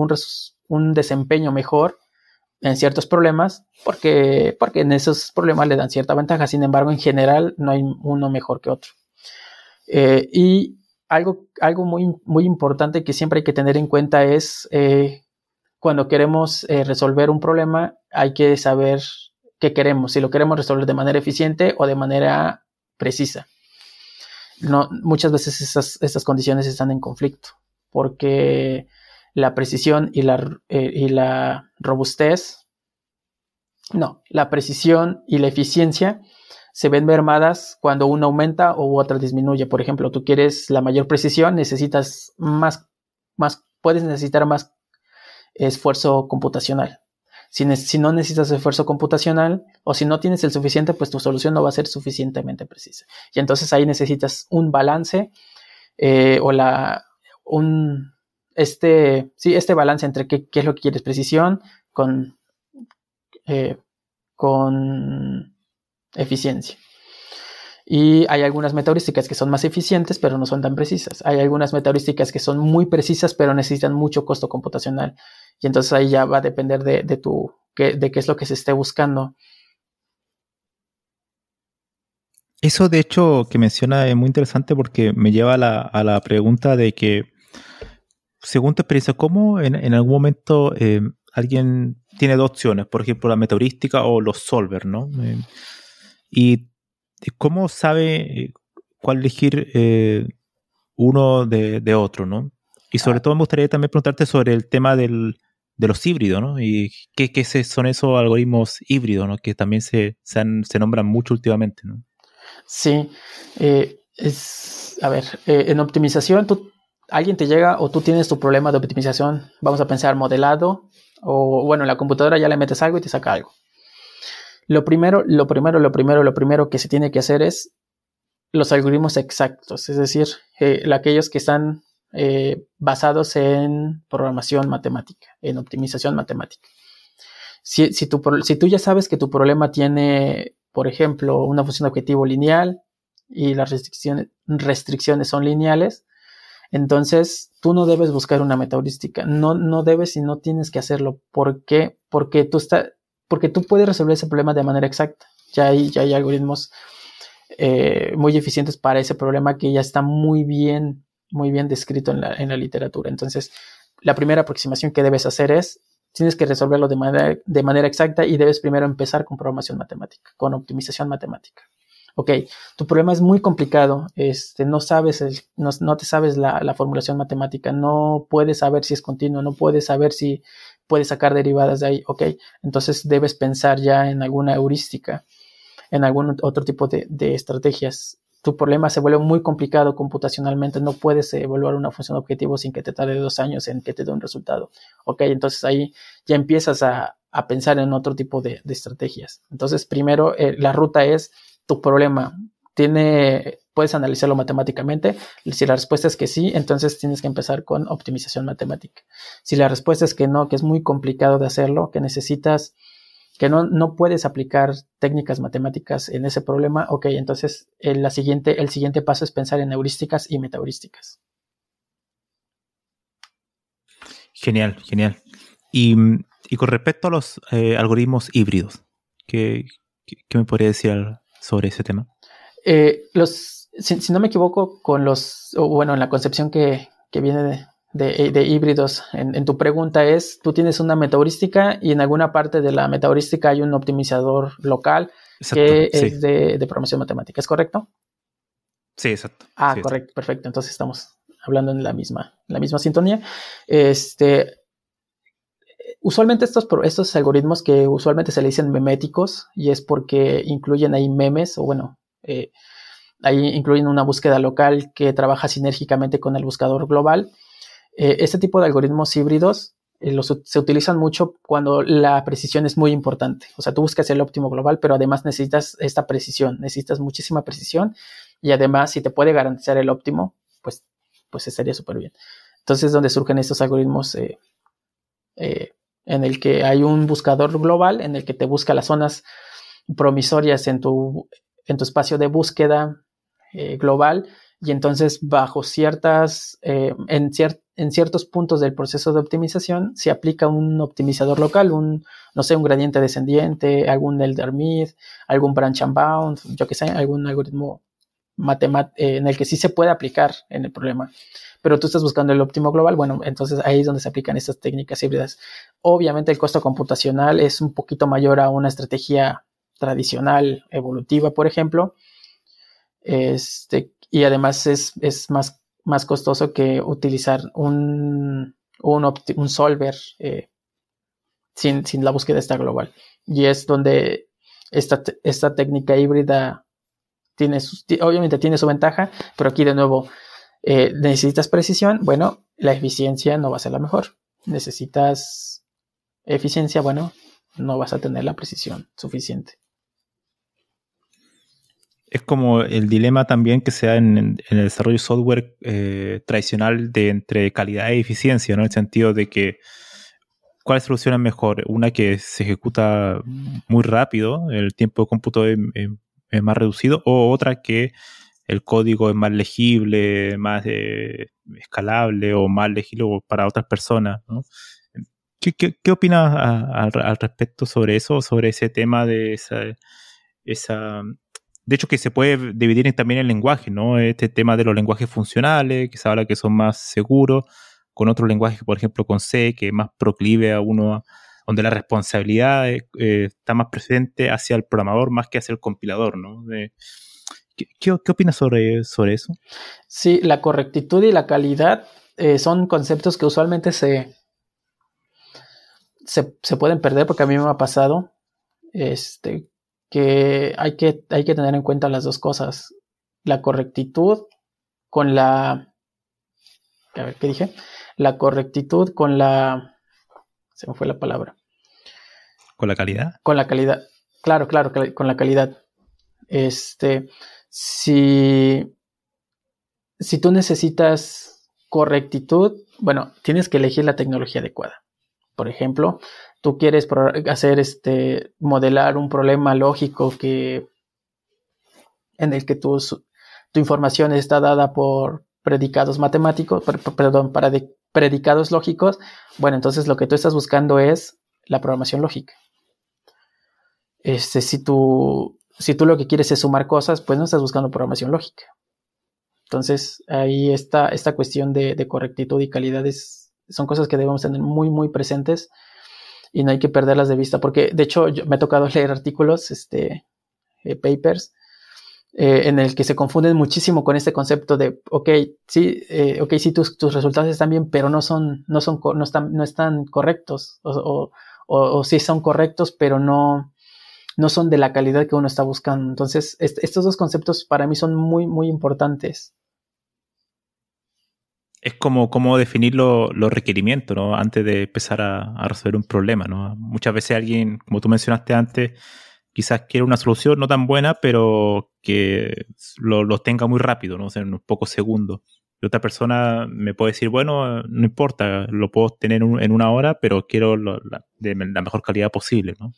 un, desempeño mejor en ciertos problemas, porque, porque en esos problemas le dan cierta ventaja. Sin embargo, en general no hay uno mejor que otro. Eh, y algo, algo muy, muy importante que siempre hay que tener en cuenta es eh, cuando queremos resolver un problema, hay que saber qué queremos, si lo queremos resolver de manera eficiente o de manera precisa no, muchas veces esas, condiciones están en conflicto, porque la precisión y la, eh, y la robustez, no, la precisión y la eficiencia se ven mermadas cuando una aumenta o otra disminuye. Por ejemplo, tú quieres la mayor precisión, necesitas más, más, puedes necesitar más esfuerzo computacional. Si, no necesitas esfuerzo computacional o si no tienes el suficiente, pues tu solución no va a ser suficientemente precisa. Y entonces ahí necesitas un balance eh, o la, un, este, sí, este balance entre qué, es lo que quieres, precisión con, eh, con eficiencia. Y hay algunas metaheurísticas que son más eficientes, pero no son tan precisas. Hay algunas metaheurísticas que son muy precisas, pero necesitan mucho costo computacional. Y entonces ahí ya va a depender de, tu, de qué es lo que se esté buscando. Eso, de hecho, que menciona es muy interesante porque me lleva a la, pregunta de que, según tu experiencia, ¿cómo en, algún momento eh, alguien tiene dos opciones? Por ejemplo, la metaheurística o los solver, ¿no? Eh, y ¿cómo sabe eh, cuál elegir eh, uno de, otro, ¿no? Y sobre ah. todo me gustaría también preguntarte sobre el tema del, de los híbridos, ¿no? Y qué, qué, son esos algoritmos híbridos, ¿no? Que también se, se, nombran mucho últimamente, ¿no? Sí, eh, es, a ver, en optimización, tú, alguien te llega o tú tienes tu problema de optimización, vamos a pensar modelado, o bueno, en la computadora ya le metes algo y te saca algo. Lo primero, lo primero, lo primero, lo primero que se tiene que hacer es los algoritmos exactos, es decir, eh, aquellos que están eh, basados en programación matemática, en optimización matemática. Si, si, tú, si tú ya sabes que tu problema tiene, por ejemplo, una función de objetivo lineal y las restricciones, restricciones son lineales, entonces tú no debes buscar una metaheurística, no, no debes y no tienes que hacerlo. ¿Por qué? Porque tú estás porque tú puedes resolver ese problema de manera exacta. Ya hay, ya hay algoritmos eh, muy eficientes para ese problema que ya está muy bien, muy bien descrito en la, en la literatura. Entonces, la primera aproximación que debes hacer es, tienes que resolverlo de manera, de manera exacta y debes primero empezar con programación matemática, con optimización matemática. Ok, tu problema es muy complicado, este, no sabes, no, te sabes la, la, formulación matemática, no puedes saber si es continuo, no puedes saber si puedes sacar derivadas de ahí, ok, entonces debes pensar ya en alguna heurística, en algún otro tipo de, estrategias. Tu problema se vuelve muy complicado computacionalmente, no puedes evaluar una función objetivo sin que te tarde dos años en que te dé un resultado. Ok, entonces ahí ya empiezas a, pensar en otro tipo de, estrategias. Entonces, primero, eh, la ruta es tu problema. Tiene, puedes analizarlo matemáticamente. Si la respuesta es que sí, entonces tienes que empezar con optimización matemática. Si la respuesta es que no, que es muy complicado de hacerlo, que necesitas, que no, no puedes aplicar técnicas matemáticas en ese problema, ok, entonces el, la siguiente, el siguiente paso es pensar en heurísticas y metaheurísticas. Genial, genial. Y, con respecto a los eh, algoritmos híbridos, ¿qué, ¿qué, me podría decir sobre ese tema? Eh, los, si, no me equivoco, con los, o bueno, en la concepción que, viene de, híbridos, en, tu pregunta es, tú tienes una metaheurística y en alguna parte de la metaheurística hay un optimizador local que es de, de, programación matemática, ¿es correcto? Sí, exacto. Ah, correcto, perfecto. Entonces estamos hablando en la misma, la misma sintonía. Este, usualmente estos, estos algoritmos que usualmente se le dicen meméticos y es porque incluyen ahí memes o bueno, eh, ahí incluyen una búsqueda local que trabaja sinérgicamente con el buscador global. Eh, este tipo de algoritmos híbridos eh, se utilizan mucho cuando la precisión es muy importante. O sea, tú buscas el óptimo global, pero además necesitas esta precisión, necesitas muchísima precisión y además si te puede garantizar el óptimo, pues, pues estaría súper bien. Entonces es donde surgen estos algoritmos en el que hay un buscador global en el que te busca las zonas promisorias en tu, en tu espacio de búsqueda eh, global y entonces bajo ciertas, eh, en, en, ciertos puntos del proceso de optimización se aplica un optimizador local, un, no sé, un gradiente descendiente, algún Elder-Mead, algún branch and bound, yo que sé, algún algoritmo eh, en el que sí se puede aplicar en el problema. Pero tú estás buscando el óptimo global, bueno, entonces ahí es donde se aplican estas técnicas híbridas. Obviamente el costo computacional es un poquito mayor a una estrategia tradicional evolutiva, por ejemplo. Este, y además es, más, más, costoso que utilizar un, un, solver eh, sin, la búsqueda esta global. Y es donde esta, esta técnica híbrida tiene obviamente tiene su ventaja, pero aquí de nuevo, eh, necesitas precisión, bueno, la eficiencia no va a ser la mejor. Necesitas eficiencia, bueno, no vas a tener la precisión suficiente es como el dilema también que se da en, el desarrollo de software eh, tradicional de entre calidad e eficiencia, ¿no? En el sentido de que ¿cuál solución es mejor? Una que se ejecuta muy rápido, el tiempo de cómputo es, más reducido, o otra que el código es más legible, más eh, escalable o más legible para otras personas, ¿no? ¿Qué, opinas al respecto sobre eso, sobre ese tema de esa de hecho, que se puede dividir también el lenguaje, ¿no? Este tema de los lenguajes funcionales, que se habla que son más seguros, con otros lenguajes, por ejemplo, con C, que es más proclive a uno, donde la responsabilidad eh, está más presente hacia el programador más que hacia el compilador, ¿no? ¿qué, opinas sobre, sobre eso? Sí, la correctitud y la calidad eh, son conceptos que usualmente se, se, se, pueden perder porque a mí me ha pasado. Este, que hay, que hay que tener en cuenta las dos cosas. La correctitud con la... A ver, ¿qué dije? La correctitud con la... Se me fue la palabra. ¿Con la calidad? Con la calidad. Claro, claro, con la calidad. Este, si, si tú necesitas correctitud, bueno, tienes que elegir la tecnología adecuada. Por ejemplo, tú quieres hacer este modelar un problema lógico que en el que tu, tu información está dada por predicados matemáticos, perdón, para predicados lógicos, bueno, entonces lo que tú estás buscando es la programación lógica. Este, si tú, si tú lo que quieres es sumar cosas, pues no estás buscando programación lógica. Entonces, ahí está esta cuestión de, de correctitud y calidad son cosas que debemos tener muy, muy presentes y no hay que perderlas de vista, porque de hecho me ha tocado leer artículos, este, eh, papers, eh, en el que se confunden muchísimo con este concepto de, ok, sí, eh, okay, sí tus, tus, resultados están bien, pero no son, no son, no están, no están correctos, o, o, sí son correctos, pero no, no son de la calidad que uno está buscando. Entonces, estos dos conceptos para mí son muy, muy importantes. Es como, como definir los requerimientos, ¿no? Antes de empezar a, a resolver un problema, ¿no? Muchas veces alguien, como tú mencionaste antes, quizás quiere una solución no tan buena, pero que lo, tenga muy rápido, ¿no? En unos pocos segundos. Y otra persona me puede decir, bueno, no importa, lo puedo tener en una hora, pero quiero la, de la mejor calidad posible, ¿no?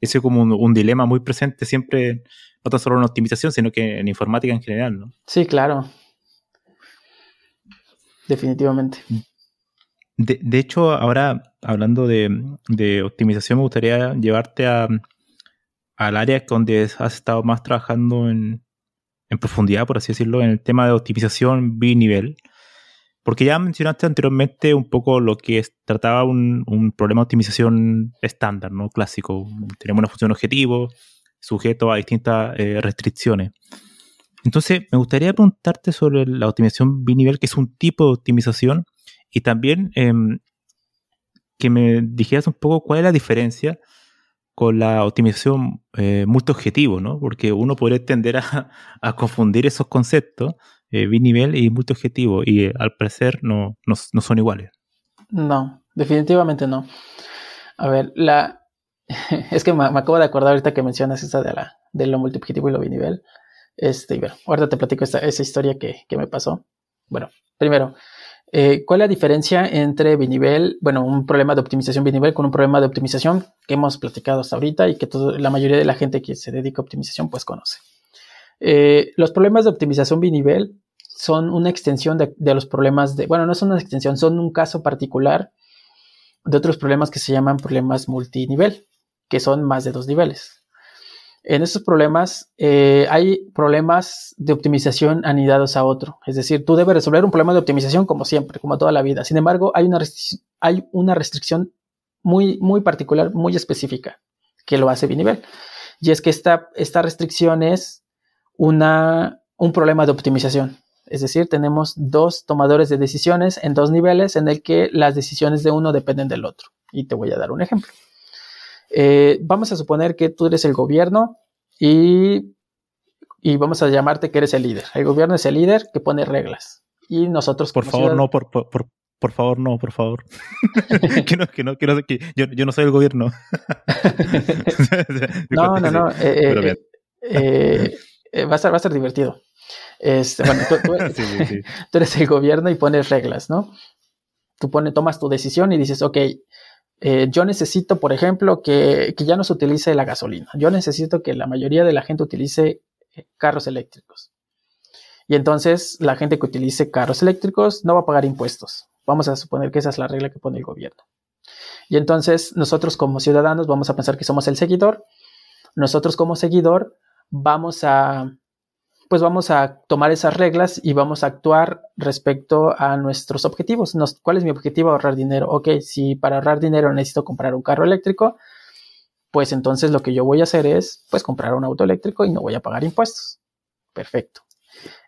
Ese es como un, dilema muy presente siempre, no tan solo en optimización, sino que en informática en general, ¿no? Sí, claro. Definitivamente. De, de hecho, ahora hablando de, de optimización, me gustaría llevarte a, al área donde has estado más trabajando en, profundidad, por así decirlo, en el tema de optimización binivel. Porque ya mencionaste anteriormente un poco lo que trataba un, problema de optimización estándar, ¿no? Clásico. Tenemos una función objetivo, sujeto a distintas eh, restricciones. Entonces, me gustaría preguntarte sobre la optimización binivel, que es un tipo de optimización, y también em, que me dijeras un poco cuál es la diferencia con la optimización eh, multiobjetivo, ¿no? Porque uno podría tender a, confundir esos conceptos, eh, binivel y multiobjetivo, y eh, al parecer no, no, son iguales. No, definitivamente no. A ver, la es que me, acabo de acordar ahorita que mencionas esta de, la, de lo multiobjetivo y lo binivel. Este, bueno, ahorita te platico esta, esa historia que, que me pasó. Bueno, primero, eh, ¿Cuál es la diferencia entre binivel, bueno, un problema de optimización binivel con un problema de optimización que hemos platicado hasta ahorita y que la mayoría de la gente que se dedica a optimización pues conoce? Eh, los problemas de optimización binivel son una extensión de, de, los problemas de, bueno, no son una extensión, son un caso particular de otros problemas que se llaman problemas multinivel, que son más de dos niveles. En estos problemas eh, hay problemas de optimización anidados a otro. Es decir, tú debes resolver un problema de optimización como siempre, como toda la vida. Sin embargo, hay una, hay una restricción muy, muy particular, muy específica, que lo hace binivel. Y es que esta, esta restricción es una, un problema de optimización. Es decir, tenemos dos tomadores de decisiones en dos niveles en el que las decisiones de uno dependen del otro. Y te voy a dar un ejemplo. Eh, vamos a suponer que tú eres el gobierno y, y, vamos a llamarte que eres el líder. El gobierno es el líder que pone reglas. Y nosotros... Por favor, no, por, por, por, favor, no, por favor. que no, que no, que no, que yo, yo, no soy el gobierno. no, no, no. Eh, eh, va, a ser, va a ser divertido. Este, bueno, tú, tú, eres, tú, eres, el gobierno y pones reglas, ¿no? Tú pone, tomas tu decisión y dices, ok, eh, yo necesito, por ejemplo, que, ya no se utilice la gasolina. Yo necesito que la mayoría de la gente utilice eh, carros eléctricos. Y entonces la gente que utilice carros eléctricos no va a pagar impuestos. Vamos a suponer que esa es la regla que pone el gobierno. Y entonces nosotros como ciudadanos vamos a pensar que somos el seguidor. Nosotros como seguidor vamos a pues vamos a tomar esas reglas y vamos a actuar respecto a nuestros objetivos. ¿Cuál es mi objetivo? Ahorrar dinero. Ok, si para ahorrar dinero necesito comprar un carro eléctrico, pues entonces lo que yo voy a hacer es pues comprar un auto eléctrico y no voy a pagar impuestos. Perfecto.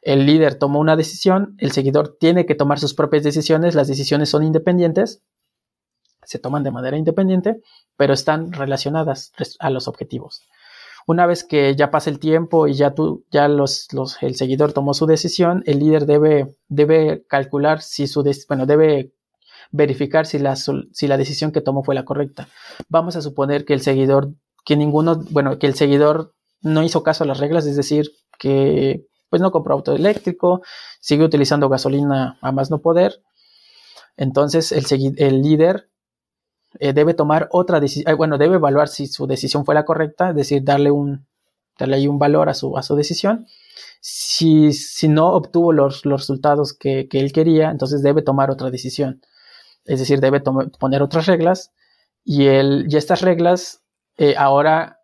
El líder toma una decisión, el seguidor tiene que tomar sus propias decisiones, las decisiones son independientes, se toman de manera independiente, pero están relacionadas a los objetivos. Una vez que ya pasa el tiempo y ya tú, ya los, el seguidor tomó su decisión, el líder debe, debe calcular si su, bueno, debe verificar si la, si la decisión que tomó fue la correcta. Vamos a suponer que el seguidor, que ninguno, bueno, que el seguidor no hizo caso a las reglas, es decir, que pues no compró auto eléctrico, sigue utilizando gasolina a más no poder. Entonces el, el líder eh, debe tomar otra decisión, eh, bueno, debe evaluar si su decisión fue la correcta, es decir, darle un, darle ahí un valor a su, a su decisión. Si, si no obtuvo los, los resultados que, que, él quería, entonces debe tomar otra decisión. Es decir, debe poner otras reglas y, el, y estas reglas eh, ahora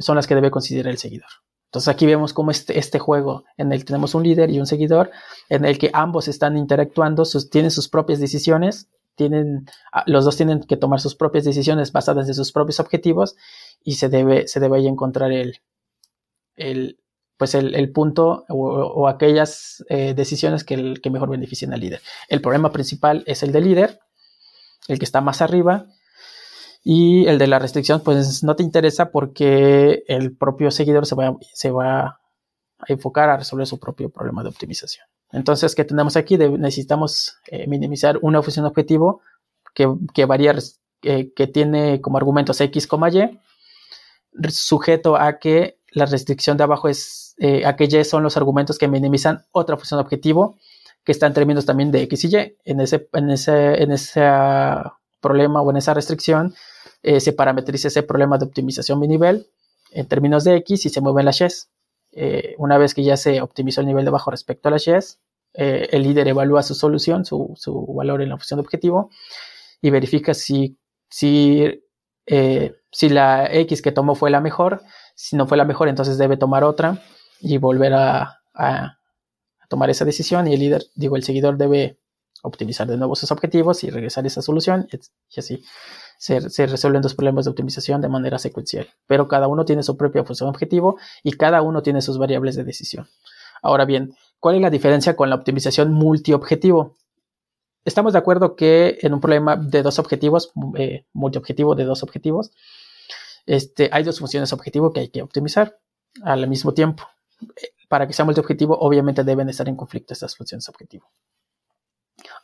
son las que debe considerar el seguidor. Entonces aquí vemos cómo este, este juego en el que tenemos un líder y un seguidor, en el que ambos están interactuando, sus, tienen sus propias decisiones tienen, ah, los dos tienen que tomar sus propias decisiones basadas en sus propios objetivos y se debe, se debe ahí encontrar el, el, pues el, punto o, aquellas eh, decisiones que, que mejor beneficien al líder. El problema principal es el del líder, el que está más arriba, y el de la restricción, pues no te interesa porque el propio seguidor se va, se va a enfocar a resolver su propio problema de optimización. Entonces, ¿qué tenemos aquí? necesitamos eh, minimizar una función objetivo que, varía, eh, que tiene como argumentos x, y, sujeto a que la restricción de abajo es eh, a que y son los argumentos que minimizan otra función objetivo que está en términos también de x y y. En ese, en ese, en ese problema o en esa restricción eh, se parametriza ese problema de optimización nivel en términos de x y se mueven las y. Eh, una vez que ya se optimizó el nivel de abajo respecto a las y, eh, el líder evalúa su solución, su, su, valor en la función de objetivo y verifica si, si, si la x que tomó fue la mejor. Si no fue la mejor, entonces debe tomar otra y volver a, a tomar esa decisión y el líder, digo, el seguidor debe optimizar de nuevo sus objetivos y regresar a esa solución y así se, resuelven dos problemas de optimización de manera secuencial. Pero cada uno tiene su propia función objetivo y cada uno tiene sus variables de decisión. Ahora bien, ¿cuál es la diferencia con la optimización multiobjetivo? Estamos de acuerdo que en un problema de dos objetivos, eh, multiobjetivo de dos objetivos, este, hay dos funciones objetivo que hay que optimizar al mismo tiempo. Para que sea multiobjetivo, obviamente deben estar en conflicto estas funciones objetivo.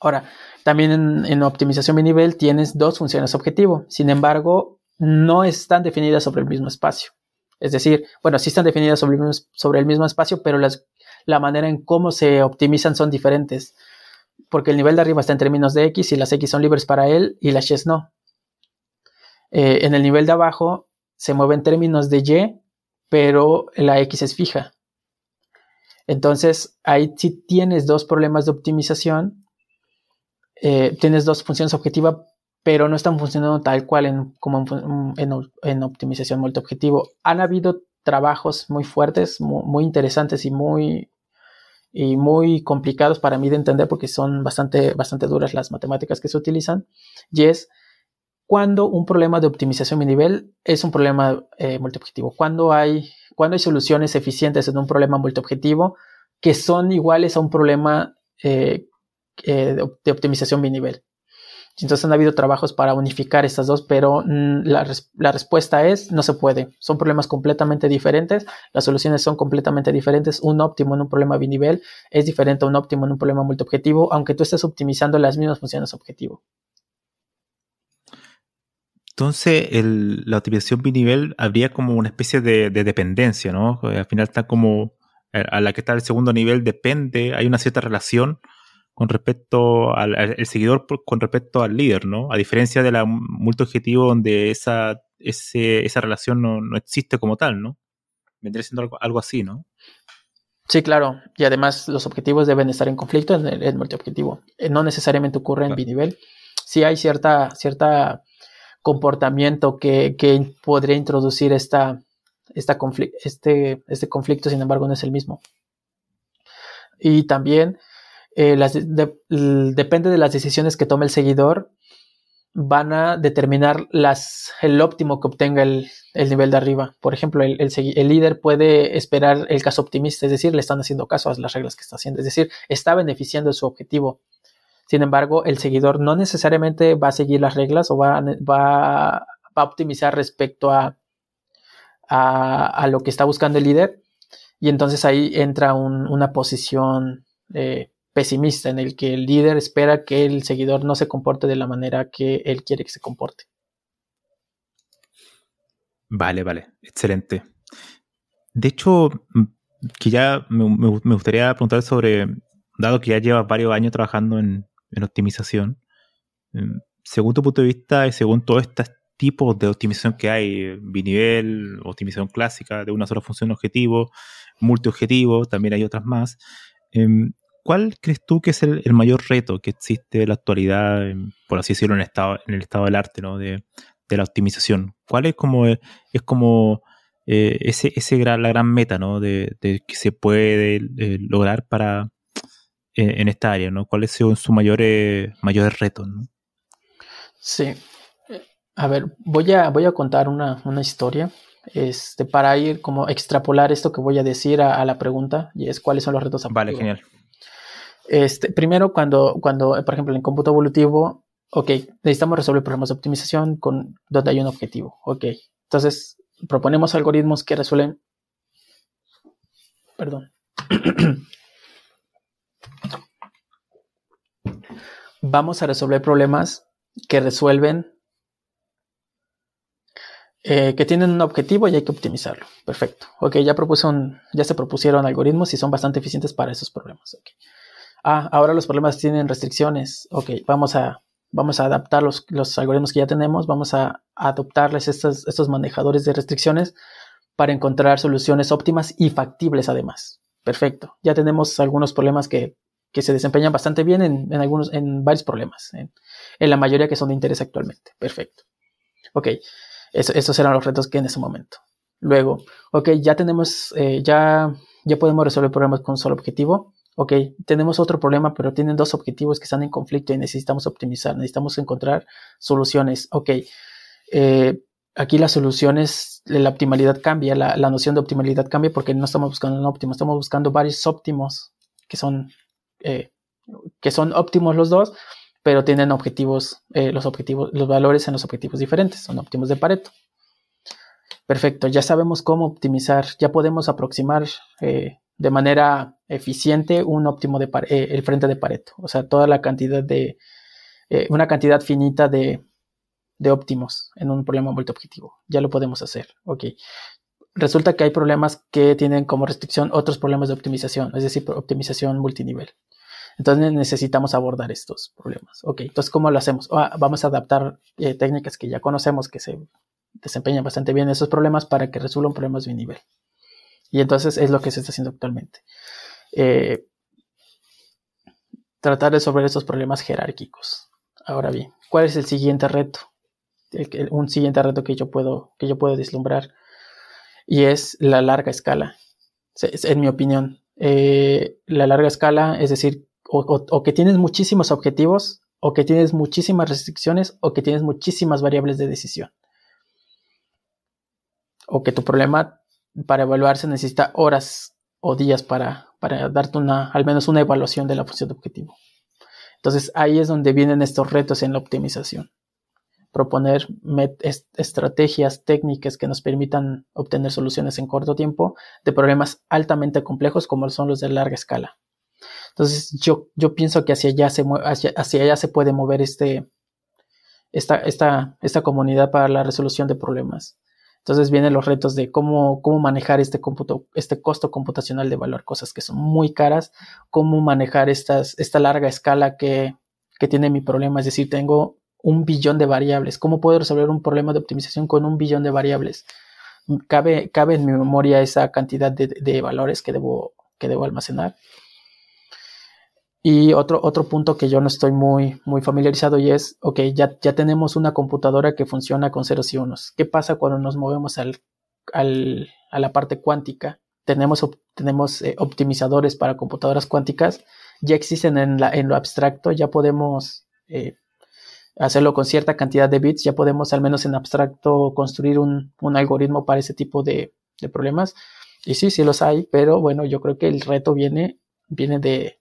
Ahora, también en, optimización binivel tienes dos funciones objetivo. Sin embargo, no están definidas sobre el mismo espacio. Es decir, bueno, sí están definidas sobre el mismo, espacio, pero la manera en cómo se optimizan son diferentes. Porque el nivel de arriba está en términos de X y las X son libres para él y las Y no. Eh, en el nivel de abajo se mueve en términos de Y, pero la X es fija. Entonces, ahí sí tienes dos problemas de optimización eh, tienes dos funciones objetivas, pero no están funcionando tal cual en, como en, optimización multiobjetivo. Han habido trabajos muy fuertes, muy, interesantes y muy, y muy complicados para mí de entender porque son bastante, bastante duras las matemáticas que se utilizan. Y es cuando un problema de optimización mi nivel es un problema eh, multiobjetivo. Cuando hay, cuando hay soluciones eficientes en un problema multiobjetivo que son iguales a un problema eh, eh, de, optimización binivel. Entonces han habido trabajos para unificar estas dos, pero mm, la, respuesta es no se puede. Son problemas completamente diferentes, las soluciones son completamente diferentes. Un óptimo en un problema binivel es diferente a un óptimo en un problema multiobjetivo, aunque tú estés optimizando las mismas funciones objetivo. Entonces, la optimización binivel habría como una especie de, de, dependencia, ¿no? Al final está como a la que está el segundo nivel depende, hay una cierta relación con respecto al, seguidor con respecto al líder, ¿no? A diferencia de la multiobjetivo donde esa, esa relación no, existe como tal, ¿no? Vendría siendo algo, así, ¿no? Sí, claro. Y además los objetivos deben estar en conflicto en el, multiobjetivo. Eh, no necesariamente ocurre en binivel. Sí hay cierta, cierta comportamiento que, podría introducir esta, esta este, este conflicto, sin embargo, no es el mismo. Y también eh, depende de las decisiones que tome el seguidor, van a determinar las, el óptimo que obtenga el, nivel de arriba. Por ejemplo, el, el, líder puede esperar el caso optimista, es decir, le están haciendo caso a las reglas que está haciendo, es decir, está beneficiando su objetivo. Sin embargo, el seguidor no necesariamente va a seguir las reglas o va, va, a optimizar respecto a, a, lo que está buscando el líder. Y entonces ahí entra una posición eh, pesimista en el que el líder espera que el seguidor no se comporte de la manera que él quiere que se comporte. Vale, vale, excelente. De hecho, mm, que ya me, gustaría preguntar sobre, dado que ya llevas varios años trabajando en, optimización, mm, según tu punto de vista y según todos estos tipos de optimización que hay, binivel, optimización clásica de una sola función objetivo, multiobjetivo, también hay otras más, em, ¿cuál crees tú que es el, mayor reto que existe en la actualidad, por así decirlo, en el estado, en el estado del arte, ¿no? de, la optimización? ¿Cuál es como, es como eh, ese, ese gran, la gran meta ¿no? de, que se puede eh, lograr para en esta área? ¿no? ¿Cuáles son sus mayores, mayores retos? ¿no? Sí. A ver, voy a, voy a contar una, una historia este, para ir como extrapolar esto que voy a decir a, la pregunta, y es cuáles son los retos. Vale, genial. Este, primero, cuando, cuando, por ejemplo, en cómputo evolutivo, ok, necesitamos resolver problemas de optimización con donde hay un objetivo, ok. Entonces, proponemos algoritmos que resuelven, perdón, vamos a resolver problemas que resuelven, eh, que tienen un objetivo y hay que optimizarlo. Perfecto. Ok, ya, ya se propusieron algoritmos y son bastante eficientes para esos problemas. Ah, ahora los problemas tienen restricciones. Ok, vamos a, vamos a adaptar los, algoritmos que ya tenemos, vamos a, adoptarles estos, estos manejadores de restricciones para encontrar soluciones óptimas y factibles además. Perfecto. Ya tenemos algunos problemas que que se desempeñan bastante bien en, algunos, en varios problemas, en, la mayoría que son de interés actualmente. Perfecto. Ok, esos eran los retos que en ese momento. Luego, ok, ya tenemos, eh, ya, ya podemos resolver problemas con un solo objetivo. Ok, tenemos otro problema, pero tienen dos objetivos que están en conflicto y necesitamos optimizar, necesitamos encontrar soluciones. Ok, eh, aquí las soluciones, la optimalidad cambia, la, noción de optimalidad cambia porque no estamos buscando un óptimo, estamos buscando varios óptimos que son eh, que son óptimos los dos, pero tienen objetivos, eh, los objetivos, los valores en los objetivos diferentes, son óptimos de Pareto. Perfecto, ya sabemos cómo optimizar, ya podemos aproximar eh, de manera eficiente un óptimo de el frente de Pareto, o sea, toda la cantidad de, una cantidad finita de, de óptimos en un problema multiobjetivo. Ya lo podemos hacer. Ok resulta que hay problemas que tienen como restricción otros problemas de optimización, es decir, optimización multinivel. Entonces necesitamos abordar estos problemas. Ok, entonces ¿cómo lo hacemos? Ah, vamos a adaptar eh, técnicas que ya conocemos que se desempeñan bastante bien esos problemas para que resuelvan problemas de nivel. Y entonces es lo que se está haciendo actualmente. Eh, tratar de resolver estos problemas jerárquicos. Ahora bien, ¿cuál es el siguiente reto? un siguiente reto que yo puedo, que yo puedo vislumbrar y es la larga escala, en mi opinión. Eh, la larga escala, es decir, o, que tienes muchísimos objetivos, o que tienes muchísimas restricciones, o que tienes muchísimas variables de decisión. O que tu problema para evaluarse necesita horas o días para, para darte una, al menos una evaluación de la función de objetivo. Entonces ahí es donde vienen estos retos en la optimización proponer estrategias técnicas que nos permitan obtener soluciones en corto tiempo de problemas altamente complejos como son los de larga escala. Entonces yo, yo pienso que hacia allá se, hacia, hacia allá se puede mover este, esta, esta, esta comunidad para la resolución de problemas. Entonces vienen los retos de cómo, cómo manejar este, este costo computacional de evaluar cosas que son muy caras, cómo manejar esta larga escala que, que tiene mi problema. Es decir, tengo un billón de variables. ¿Cómo puedo resolver un problema de optimización con un billón de variables? ¿Cabe, cabe en mi memoria esa cantidad de, valores que debo, que debo almacenar? Y otro, otro punto que yo no estoy muy, muy familiarizado y es, ok, ya, ya tenemos una computadora que funciona con ceros y unos. ¿Qué pasa cuando nos movemos al, al, a la parte cuántica? Tenemos, tenemos eh, optimizadores para computadoras cuánticas, ya existen en, en lo abstracto, ya podemos eh, hacerlo con cierta cantidad de bits, ya podemos al menos en abstracto construir un, algoritmo para ese tipo de, problemas. Y sí, sí los hay, pero bueno, yo creo que el reto viene, viene de,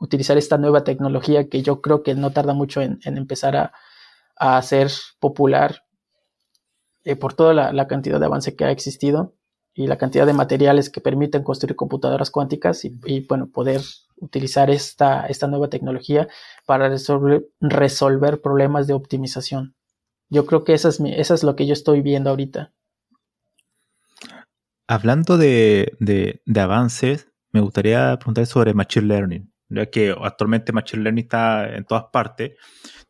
utilizar esta nueva tecnología que yo creo que no tarda mucho en, empezar a, a, ser popular eh, por toda la, cantidad de avance que ha existido y la cantidad de materiales que permiten construir computadoras cuánticas y, y bueno, poder utilizar esta, esta nueva tecnología para resolver, resolver problemas de optimización. Yo creo que eso es, mi, es lo que yo estoy viendo ahorita. Hablando de, de, avances, me gustaría preguntar sobre Machine Learning, ya que actualmente Machine Learning está en todas partes.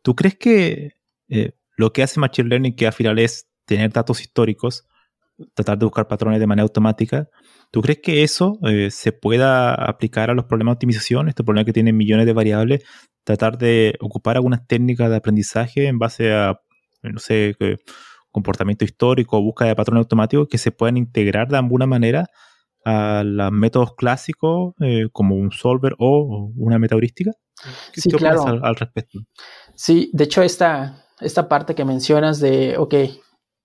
¿Tú crees que eh, lo que hace Machine Learning, que al final es tener datos históricos, tratar de buscar patrones de manera automática, ¿Tú crees que eso eh, se pueda aplicar a los problemas de optimización, este problema que tienen millones de variables, tratar de ocupar algunas técnicas de aprendizaje en base a, no sé, comportamiento histórico búsqueda de patrones automáticos que se puedan integrar de alguna manera a los métodos clásicos eh, como un solver o una meta heurística? ¿Qué, sí, claro. al, al, respecto? Sí, de hecho esta, esta parte que mencionas de, ok,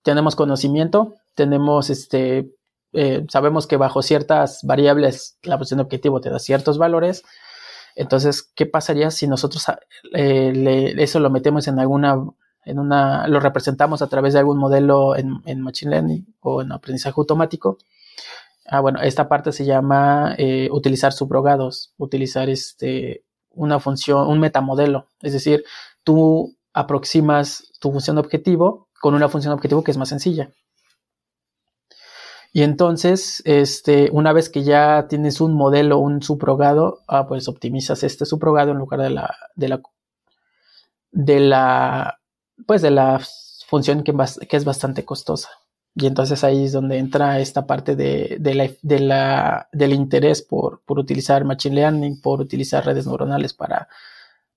tenemos conocimiento, tenemos este, eh, sabemos que bajo ciertas variables la de objetivo te da ciertos valores. Entonces, ¿qué pasaría si nosotros eh, eso lo metemos en alguna, en una, lo representamos a través de algún modelo en, en Machine Learning o en aprendizaje automático? Ah, bueno, esta parte se llama eh, utilizar subrogados, utilizar este, una función, un metamodelo. Es decir, tú aproximas tu función de objetivo con una función de objetivo que es más sencilla. Y entonces, este, una vez que ya tienes un modelo, un subrogado, ah, pues optimizas este subrogado en lugar de la, de la, de la, pues de la función que, que es bastante costosa. Y entonces ahí es donde entra esta parte de, la, del interés por, utilizar Machine Learning, por utilizar redes neuronales para,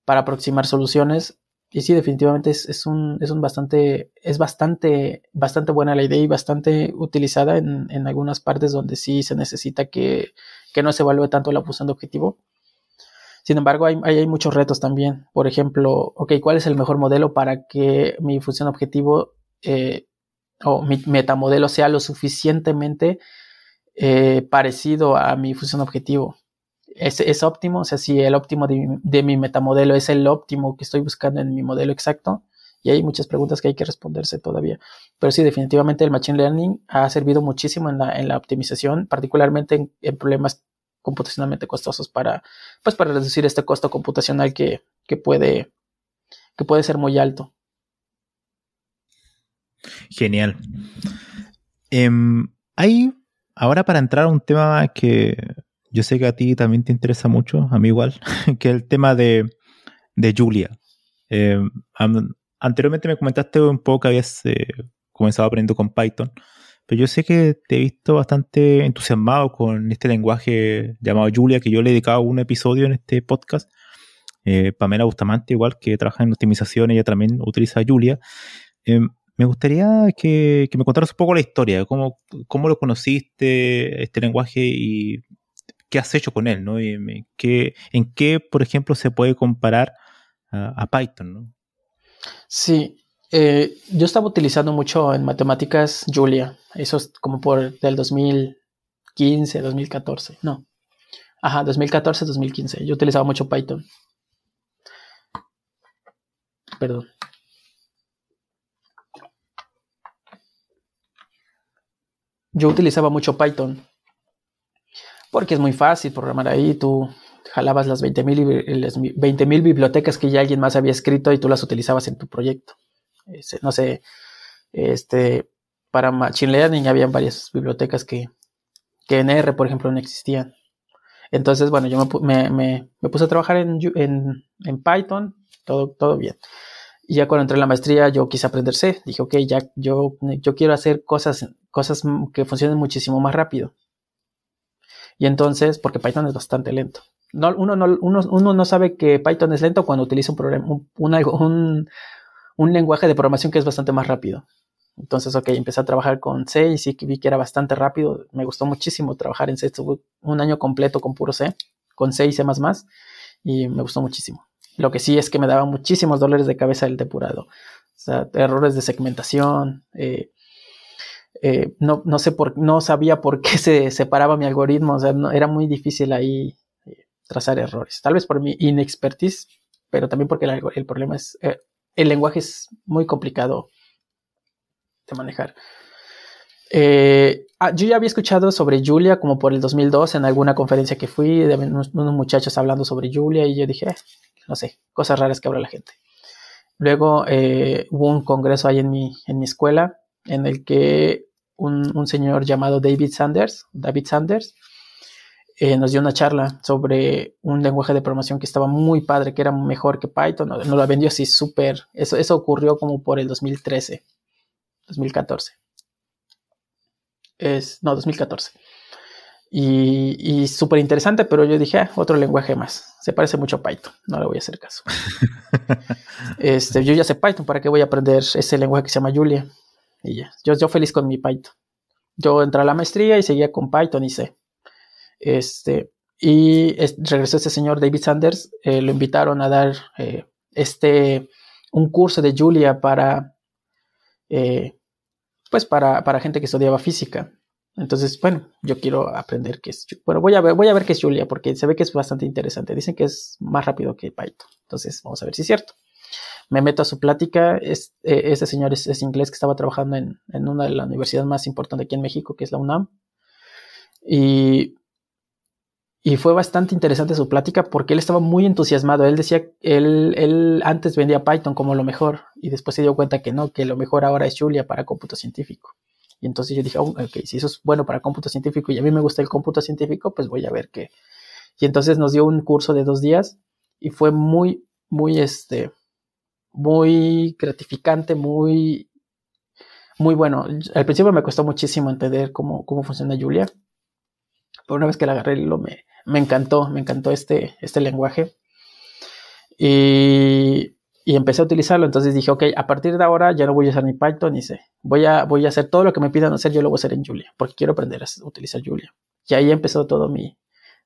para aproximar soluciones. Y sí, definitivamente es, un, es un bastante, es bastante, bastante buena la idea y bastante utilizada en, algunas partes donde sí se necesita que, no se evalúe tanto la función de objetivo. Sin embargo, hay, hay, muchos retos también. Por ejemplo, ok, ¿cuál es el mejor modelo para que mi función objetivo eh, o mi metamodelo sea lo suficientemente eh, parecido a mi función objetivo. ¿Es, óptimo? O sea, si el óptimo de, mi metamodelo es el óptimo que estoy buscando en mi modelo exacto. Y hay muchas preguntas que hay que responderse todavía. Pero sí, definitivamente el Machine Learning ha servido muchísimo en la, optimización, particularmente en, problemas computacionalmente costosos para, pues, para reducir este costo computacional que, puede, que puede ser muy alto. Genial. Em, hay, ahora para entrar a un tema que yo sé que a ti también te interesa mucho, a mí igual, que es el tema de, Julia. Em, anteriormente me comentaste un poco que habías eh, comenzado aprendiendo con Python, pero yo sé que te he visto bastante entusiasmado con este lenguaje llamado Julia, que yo le he dedicado un episodio en este podcast. Eh, Pamela Bustamante, igual que trabaja en optimización, ella también utiliza Julia. Me gustaría que, me contaras un poco la historia, cómo, cómo lo conociste, este lenguaje y qué has hecho con él, ¿no? Y en, qué, en qué, por ejemplo, se puede comparar a, Python, ¿no? Sí, eh, yo estaba utilizando mucho en matemáticas Julia, eso es como por del 2015, 2014, no. Ajá, 2014, 2015. Yo utilizaba mucho Python. Perdón. Yo utilizaba mucho Python porque es muy fácil programar ahí. Tú jalabas las 20.000 bibliotecas que ya alguien más había escrito y tú las utilizabas en tu proyecto. no sé, este, para Machine Learning había varias bibliotecas que, en R, por ejemplo, no existían. Entonces, bueno, yo me, puse a trabajar en, en, Python, todo, todo bien. Y ya cuando entré en la maestría, yo quise aprender C. Dije, ok, ya yo, yo quiero hacer cosas, cosas que funcionen muchísimo más rápido. Y entonces, porque Python es bastante lento. No, uno, no, uno, uno no sabe que Python es lento cuando utiliza un, un, un, lenguaje de programación que es bastante más rápido. Entonces, ok, empecé a trabajar con C y sí vi que era bastante rápido. Me gustó muchísimo trabajar en C. Estuve un año completo con puro C, con C y C++, y me gustó muchísimo. Lo que sí es que me daba muchísimos dolores de cabeza el depurado. O sea, errores de segmentación. Eh, eh, no, no, sé por, no sabía por qué se separaba mi algoritmo. O sea, era muy difícil ahí eh, trazar errores. Tal vez por mi inexpertise, pero también porque el, problema es. el lenguaje es muy complicado de manejar. Ah, yo ya había escuchado sobre Julia como por el 2002 en alguna conferencia que fui, de unos, muchachos hablando sobre Julia y yo dije, no sé, cosas raras que habla la gente. Luego eh, hubo un congreso ahí en mi, en mi escuela en el que un, señor llamado David Sanders, David Sanders, eh, nos dio una charla sobre un lenguaje de programación que estaba muy padre, que era mejor que Python. Nos lo vendió así súper. Eso, eso ocurrió como por el 2013, 2014. Es, no, 2014. Y, y súper interesante, pero yo dije, ah, otro lenguaje más. Se parece mucho a Python, no le voy a hacer caso. este, yo ya sé Python, ¿para qué voy a aprender ese lenguaje que se llama Julia? Y ya, yo, yo feliz con mi Python. Yo entré a la maestría y seguía con Python y C. Este, y regresó este señor David Sanders, eh, lo invitaron a dar eh, este, un curso de Julia para, eh, pues para, para gente que estudiaba física. Entonces, bueno, yo quiero aprender qué es. Bueno, voy a ver, voy a ver qué es Julia, porque se ve que es bastante interesante. Dicen que es más rápido que Python. Entonces, vamos a ver si es cierto. Me meto a su plática. Es, eh, este señor es, inglés que estaba trabajando en, en, una de las universidades más importantes aquí en México, que es la UNAM. Y, y fue bastante interesante su plática porque él estaba muy entusiasmado. Él decía, él, él antes vendía Python como lo mejor y después se dio cuenta que no, que lo mejor ahora es Julia para cómputo científico. Y entonces yo dije, oh, ok, si eso es bueno para cómputo científico y a mí me gusta el cómputo científico, pues voy a ver qué. Y entonces nos dio un curso de dos días y fue muy, muy, este, muy gratificante, muy, muy bueno. Al principio me costó muchísimo entender cómo, cómo funciona Julia. Pero una vez que la agarré, lo me, me encantó, me encantó este, este lenguaje. Y y empecé a utilizarlo. Entonces dije, ok, a partir de ahora ya no voy a usar ni Python ni C. Voy a, voy a hacer todo lo que me pidan hacer, yo lo voy a hacer en Julia, porque quiero aprender a utilizar Julia. Y ahí empezó todo mi,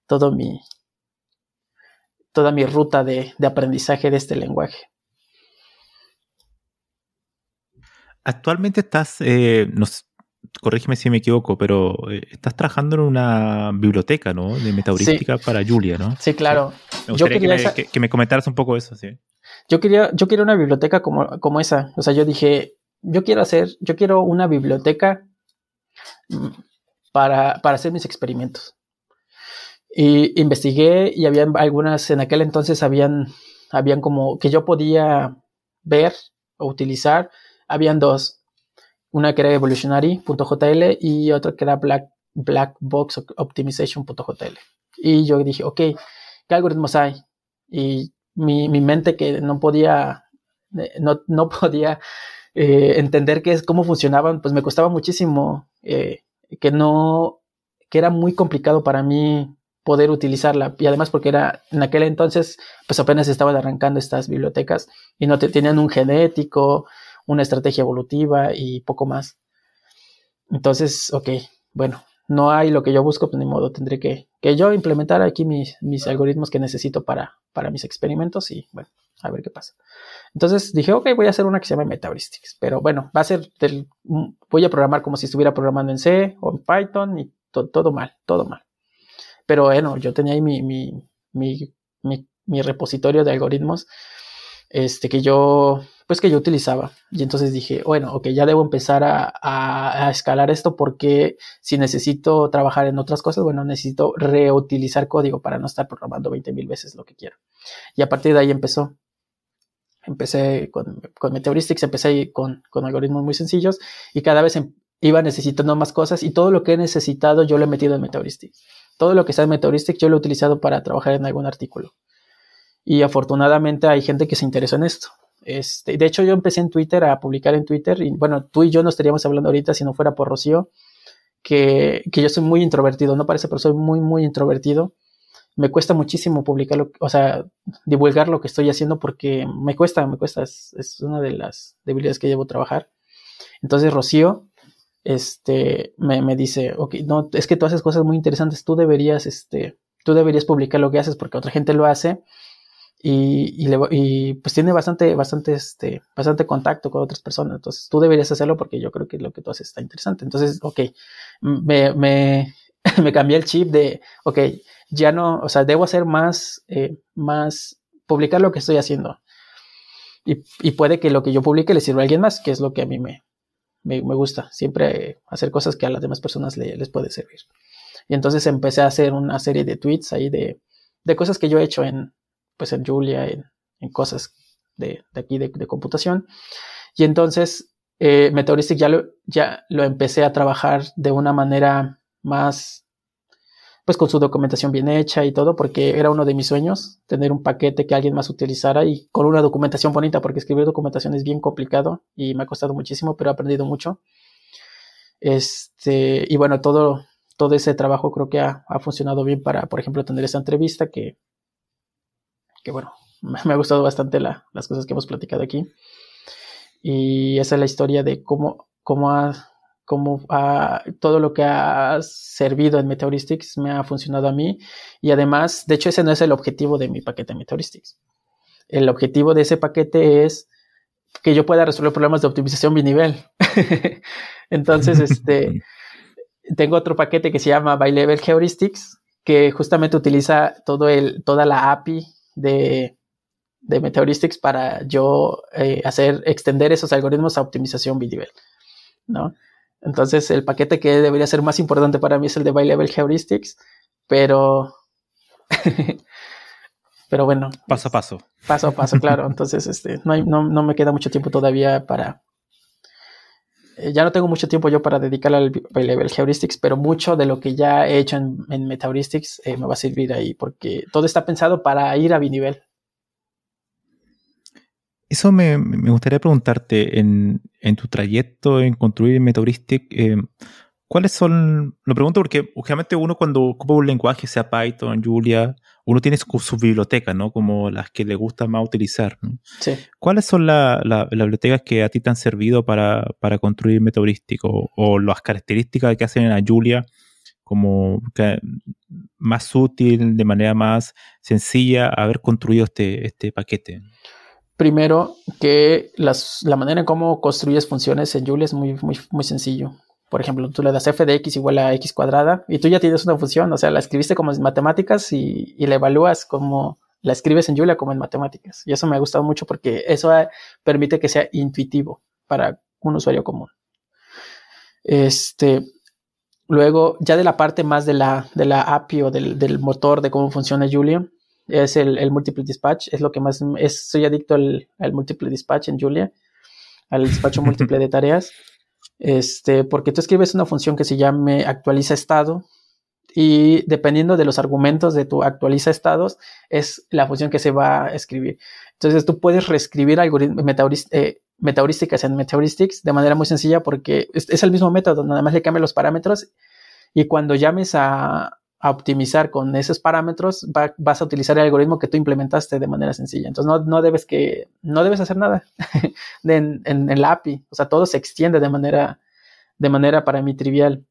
todo mi, toda mi ruta de, aprendizaje de este lenguaje. Actualmente estás, eh, corrígeme si me equivoco, pero eh, estás trabajando en una biblioteca, ¿no? De metaheurística para Julia, ¿no? Sí, claro. Me gustaría que, me, comentaras un poco eso, sí. Yo quería, yo quiero una biblioteca como, como esa. O sea, yo dije, yo quiero hacer, yo quiero una biblioteca mm, para, para hacer mis experimentos. Y investigué y habían algunas, en aquel entonces habían, habían como que yo podía ver o utilizar. Habían dos. Una que era evolutionary.jl y otra que era black, blackboxoptimization.jl. Y yo dije, ok, ¿qué algoritmos hay? Y mi, mi mente que no podía, eh, no, no podía eh, entender qué es, cómo funcionaban, pues me costaba muchísimo, eh, que no, que era muy complicado para mí poder utilizarla y además porque era en aquel entonces pues apenas estaban arrancando estas bibliotecas y no te, tenían un genético, una estrategia evolutiva y poco más. Entonces, ok, bueno, no hay lo que yo busco, pues ni modo, tendré que, que yo implementar aquí mis, mis algoritmos que necesito para, para mis experimentos y bueno, a ver qué pasa. Entonces dije, ok, voy a hacer una que se llama Metaheuristics, pero bueno, va a ser del, voy a programar como si estuviera programando en C o en Python y todo mal, todo mal. Pero bueno, yo tenía ahí mi, mi, mi, mi repositorio de algoritmos este, que yo, pues que yo utilizaba. Y entonces dije, bueno, ok, ya debo empezar a, escalar esto porque si necesito trabajar en otras cosas, bueno, necesito reutilizar código para no estar programando 20 mil veces lo que quiero. Y a partir de ahí empezó. Empecé con, con Meteoristics, empecé con, con algoritmos muy sencillos y cada vez em, iba necesitando más cosas y todo lo que he necesitado yo lo he metido en Meteoristics. Todo lo que está en Meteoristics yo lo he utilizado para trabajar en algún artículo. Y afortunadamente hay gente que se interesó en esto. Este, de hecho, yo empecé en Twitter a publicar en Twitter, y bueno, tú y yo no estaríamos hablando ahorita si no fuera por Rocío, que, que yo soy muy introvertido, no parece, pero soy muy, muy introvertido. Me cuesta muchísimo publicar, o sea, divulgar lo que estoy haciendo porque me cuesta, me cuesta, es, una de las debilidades que llevo a trabajar. Entonces, Rocío, este, me, me, dice, no, es que tú haces cosas muy interesantes, tú deberías, este, tú deberías publicar lo que haces porque otra gente lo hace y, y, pues tiene bastante, bastante, este, bastante contacto con otras personas. Entonces tú deberías hacerlo porque yo creo que lo que tú haces está interesante. Entonces, ok, me, me, me cambié el chip de, ok, ya no, o sea, debo hacer más, eh, más, publicar lo que estoy haciendo. Y, y, puede que lo que yo publique le sirva a alguien más, que es lo que a mí me, me, me gusta. Siempre hacer cosas que a las demás personas les puede servir. Y entonces empecé a hacer una serie de tweets ahí de, de cosas que yo he hecho en, pues en Julia, en, cosas de, aquí de, computación. Y entonces eh, Meteoristic ya lo, ya lo empecé a trabajar de una manera más, pues con su documentación bien hecha y todo, porque era uno de mis sueños, tener un paquete que alguien más utilizara y con una documentación bonita, porque escribir documentación es bien complicado y me ha costado muchísimo, pero he aprendido mucho. Este, y bueno, todo, todo ese trabajo creo que ha, ha funcionado bien para, por ejemplo, tener esta entrevista que que bueno, me ha gustado bastante las cosas que hemos platicado aquí. Y esa es la historia de cómo, cómo, ha, cómo todo lo que ha servido en Meteoristics me ha funcionado a mí. Y además, de hecho, ese no es el objetivo de mi paquete Meteoristics. El objetivo de ese paquete es que yo pueda resolver problemas de optimización binivel. Entonces, este, tengo otro paquete que se llama Level Heuristics, que justamente utiliza todo el, toda la API de, de Meteoristics para yo eh, hacer, extender esos algoritmos a optimización binivel, ¿no? Entonces, el paquete que debería ser más importante para mí es el de Level Heuristics, pero Pero bueno. Paso a paso. Paso a paso, claro. Entonces, este, no, no, me queda mucho tiempo todavía para. Eh, ya no tengo mucho tiempo yo para dedicar al level heuristics, pero mucho de lo que ya he hecho en, en Metaheuristics eh, me va a servir ahí, porque todo está pensado para ir a binivel. Eso me, gustaría preguntarte, en, tu trayecto en construir Metaheuristic, eh, ¿cuáles son? Lo pregunto porque obviamente uno cuando ocupa un lenguaje, sea Python, Julia, uno tiene su, biblioteca, ¿no? Como las que le gusta más utilizar. Sí. ¿Cuáles son las bibliotecas que a ti te han servido para, construir metaheurístico o, las características que hacen a Julia como más útil, de manera más sencilla, haber construido este, este paquete? Primero, que la manera en cómo construyes funciones en Julia es muy, muy, muy sencillo. Por ejemplo, tú le das f de x igual a x cuadrada y tú ya tienes una función, o sea, la escribiste como en matemáticas y, la evalúas como la escribes en Julia como en matemáticas. Y eso me ha gustado mucho porque eso permite que sea intuitivo para un usuario común. Este, luego, ya de la parte más de la, de la API o del, motor de cómo funciona Julia, es el, el, multiple dispatch, es lo que más, es, soy adicto al, al multiple dispatch en Julia, al despacho múltiple de tareas. Este, porque tú escribes una función que se llame actualiza estado y dependiendo de los argumentos de tu actualiza estados es la función que se va a escribir. Entonces tú puedes reescribir eh, metaheurísticas en Meteoristics de manera muy sencilla porque es, el mismo método, nada más le cambias los parámetros y cuando llames a, optimizar con esos parámetros vas a utilizar el algoritmo que tú implementaste de manera sencilla. Entonces no, debes que no debes hacer nada en, en, API, o sea todo se extiende de manera de manera para mí trivial.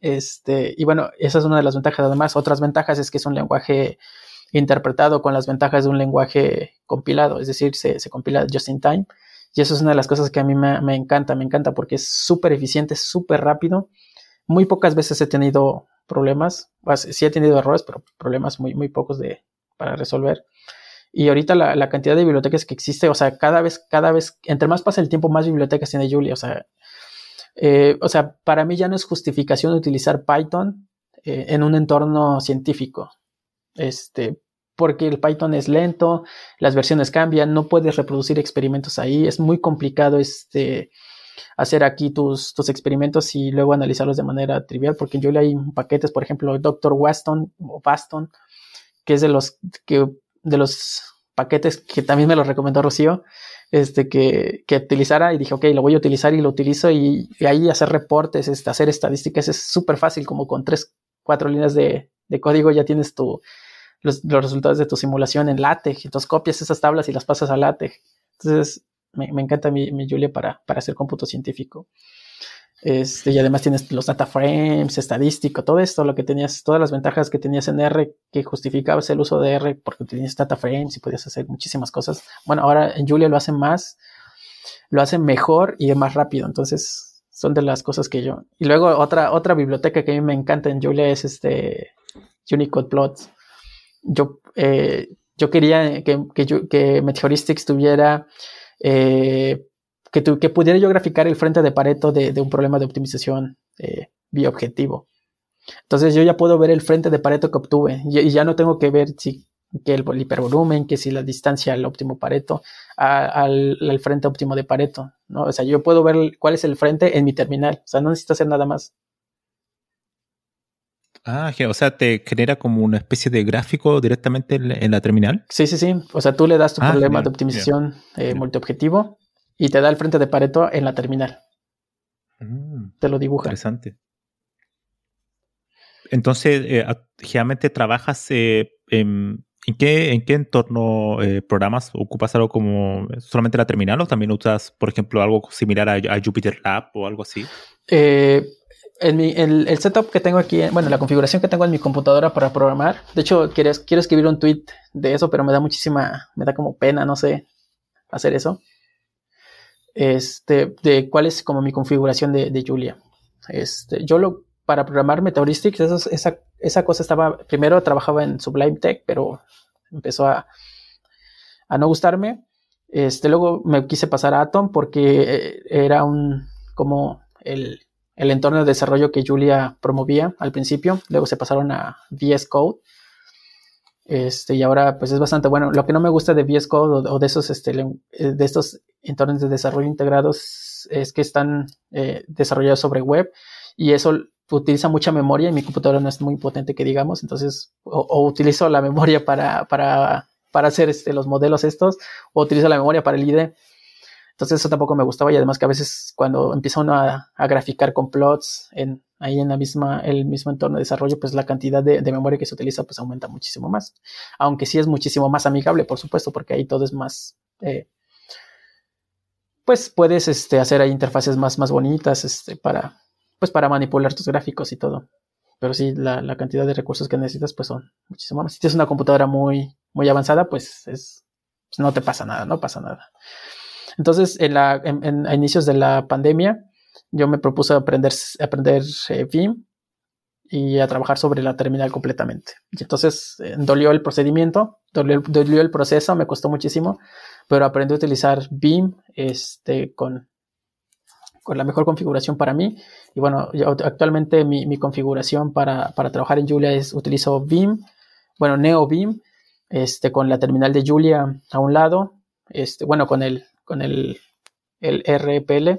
Este, y bueno, esa es una de las ventajas. Además, otras ventajas es que es un lenguaje interpretado con las ventajas de un lenguaje compilado, es decir, se, compila just in time. Y eso es una de las cosas que a mí me, encanta, me encanta porque es súper eficiente, súper rápido. Muy pocas veces he tenido problemas, sí he tenido errores, pero problemas muy, muy pocos de, para resolver. Y ahorita la, cantidad de bibliotecas que existe, o sea, cada vez, cada vez, entre más pasa el tiempo, más bibliotecas tiene Julia. O sea, eh, o sea, para mí ya no es justificación utilizar Python eh, en un entorno científico. Este, porque el Python es lento, las versiones cambian, no puedes reproducir experimentos ahí, es muy complicado este, hacer aquí tus, tus experimentos y luego analizarlos de manera trivial, porque yo le hay paquetes, por ejemplo, Dr. Waston o Baston, que es de los, que, de los paquetes que también me lo recomendó Rocío, este, que, que, utilizara y dije, ok, lo voy a utilizar y lo utilizo y, ahí hacer reportes, este, hacer estadísticas es súper fácil, como con tres, cuatro líneas de, de código ya tienes tu, los, los, resultados de tu simulación en LaTeX, entonces copias esas tablas y las pasas a LaTeX. Entonces, me, encanta mi, Julia para, para hacer cómputo científico. Este, y además tienes los data frames, estadístico, todo esto, lo que tenías, todas las ventajas que tenías en R que justificabas el uso de R porque tenías data frames y podías hacer muchísimas cosas. Bueno, ahora en Julia lo hacen más, lo hacen mejor y más rápido. Entonces, son de las cosas que yo. Y luego otra, otra biblioteca que a mí me encanta en Julia es este Unicode Plots. Yo, eh, yo quería que, que, que Meteoristics tuviera eh, que, pudiera yo graficar el frente de Pareto de, un problema de optimización eh. Entonces yo ya puedo ver el frente de Pareto que obtuve y, ya no tengo que ver si que el, hipervolumen, que si la distancia al óptimo Pareto, al, frente óptimo de Pareto, ¿no? O sea, yo puedo ver cuál es el frente en mi terminal, o sea, no necesito hacer nada más. Ah, o sea, te genera como una especie de gráfico directamente en la, terminal. Sí, sí, sí. O sea, tú le das tu ah, problema de optimización eh, multiobjetivo y te da el frente de Pareto en la terminal. Mm, te lo dibuja. Interesante. Entonces, eh, generalmente trabajas eh, en, qué, en qué entorno eh, programas? ¿Ocupas algo como solamente la terminal o también usas, por ejemplo, algo similar a, Jupyter Lab o algo así? En mi, el, el, setup que tengo aquí, bueno, la configuración que tengo en mi computadora para programar, de hecho, quiero, quiero escribir un tweet de eso, pero me da muchísima, me da como pena, no sé, hacer eso. este, de cuál es como mi configuración de, Julia. Este, yo lo, para programar Metauristics, esa, esa cosa estaba, primero trabajaba en Sublime Tech, pero empezó a, a no gustarme. Este, luego me quise pasar a Atom porque eh, era un, como el, el entorno de desarrollo que Julia promovía al principio. Luego se pasaron a VS Code. Este, y ahora pues es bastante bueno. Lo que no me gusta de VS Code o, de esos este, eh, de estos entornos de desarrollo integrados es que están eh, desarrollados sobre web y eso utiliza mucha memoria y mi computadora no es muy potente que digamos, entonces o, utilizo la memoria para, para, para hacer este, los modelos estos o utilizo la memoria para el IDE entonces eso tampoco me gustaba y además que a veces cuando empieza uno a, graficar con plots ahí en la misma, el mismo entorno de desarrollo, pues la cantidad de, memoria que se utiliza pues aumenta muchísimo más. Aunque sí es muchísimo más amigable, por supuesto, porque ahí todo es más... Eh, pues puedes este, hacer ahí interfaces más, más bonitas este, para, pues para manipular tus gráficos y todo. Pero sí, la, cantidad de recursos que necesitas pues son muchísimo más. Si tienes una computadora muy, muy avanzada, pues es, pues, no te pasa nada, no pasa nada. Entonces, en la, en, a inicios de la pandemia, yo me propuse aprender, aprender eh, Vim y a trabajar sobre la terminal completamente. Entonces eh, dolió el procedimiento, dolió, el proceso, me costó muchísimo, pero aprendí a utilizar Vim este, con, con la mejor configuración para mí. Y bueno, actualmente mi, mi configuración para, para, trabajar en Julia es utilizo Vim, bueno, Neo Vim, este, con la terminal de Julia a un lado, este, bueno, con el, con el, el RPL,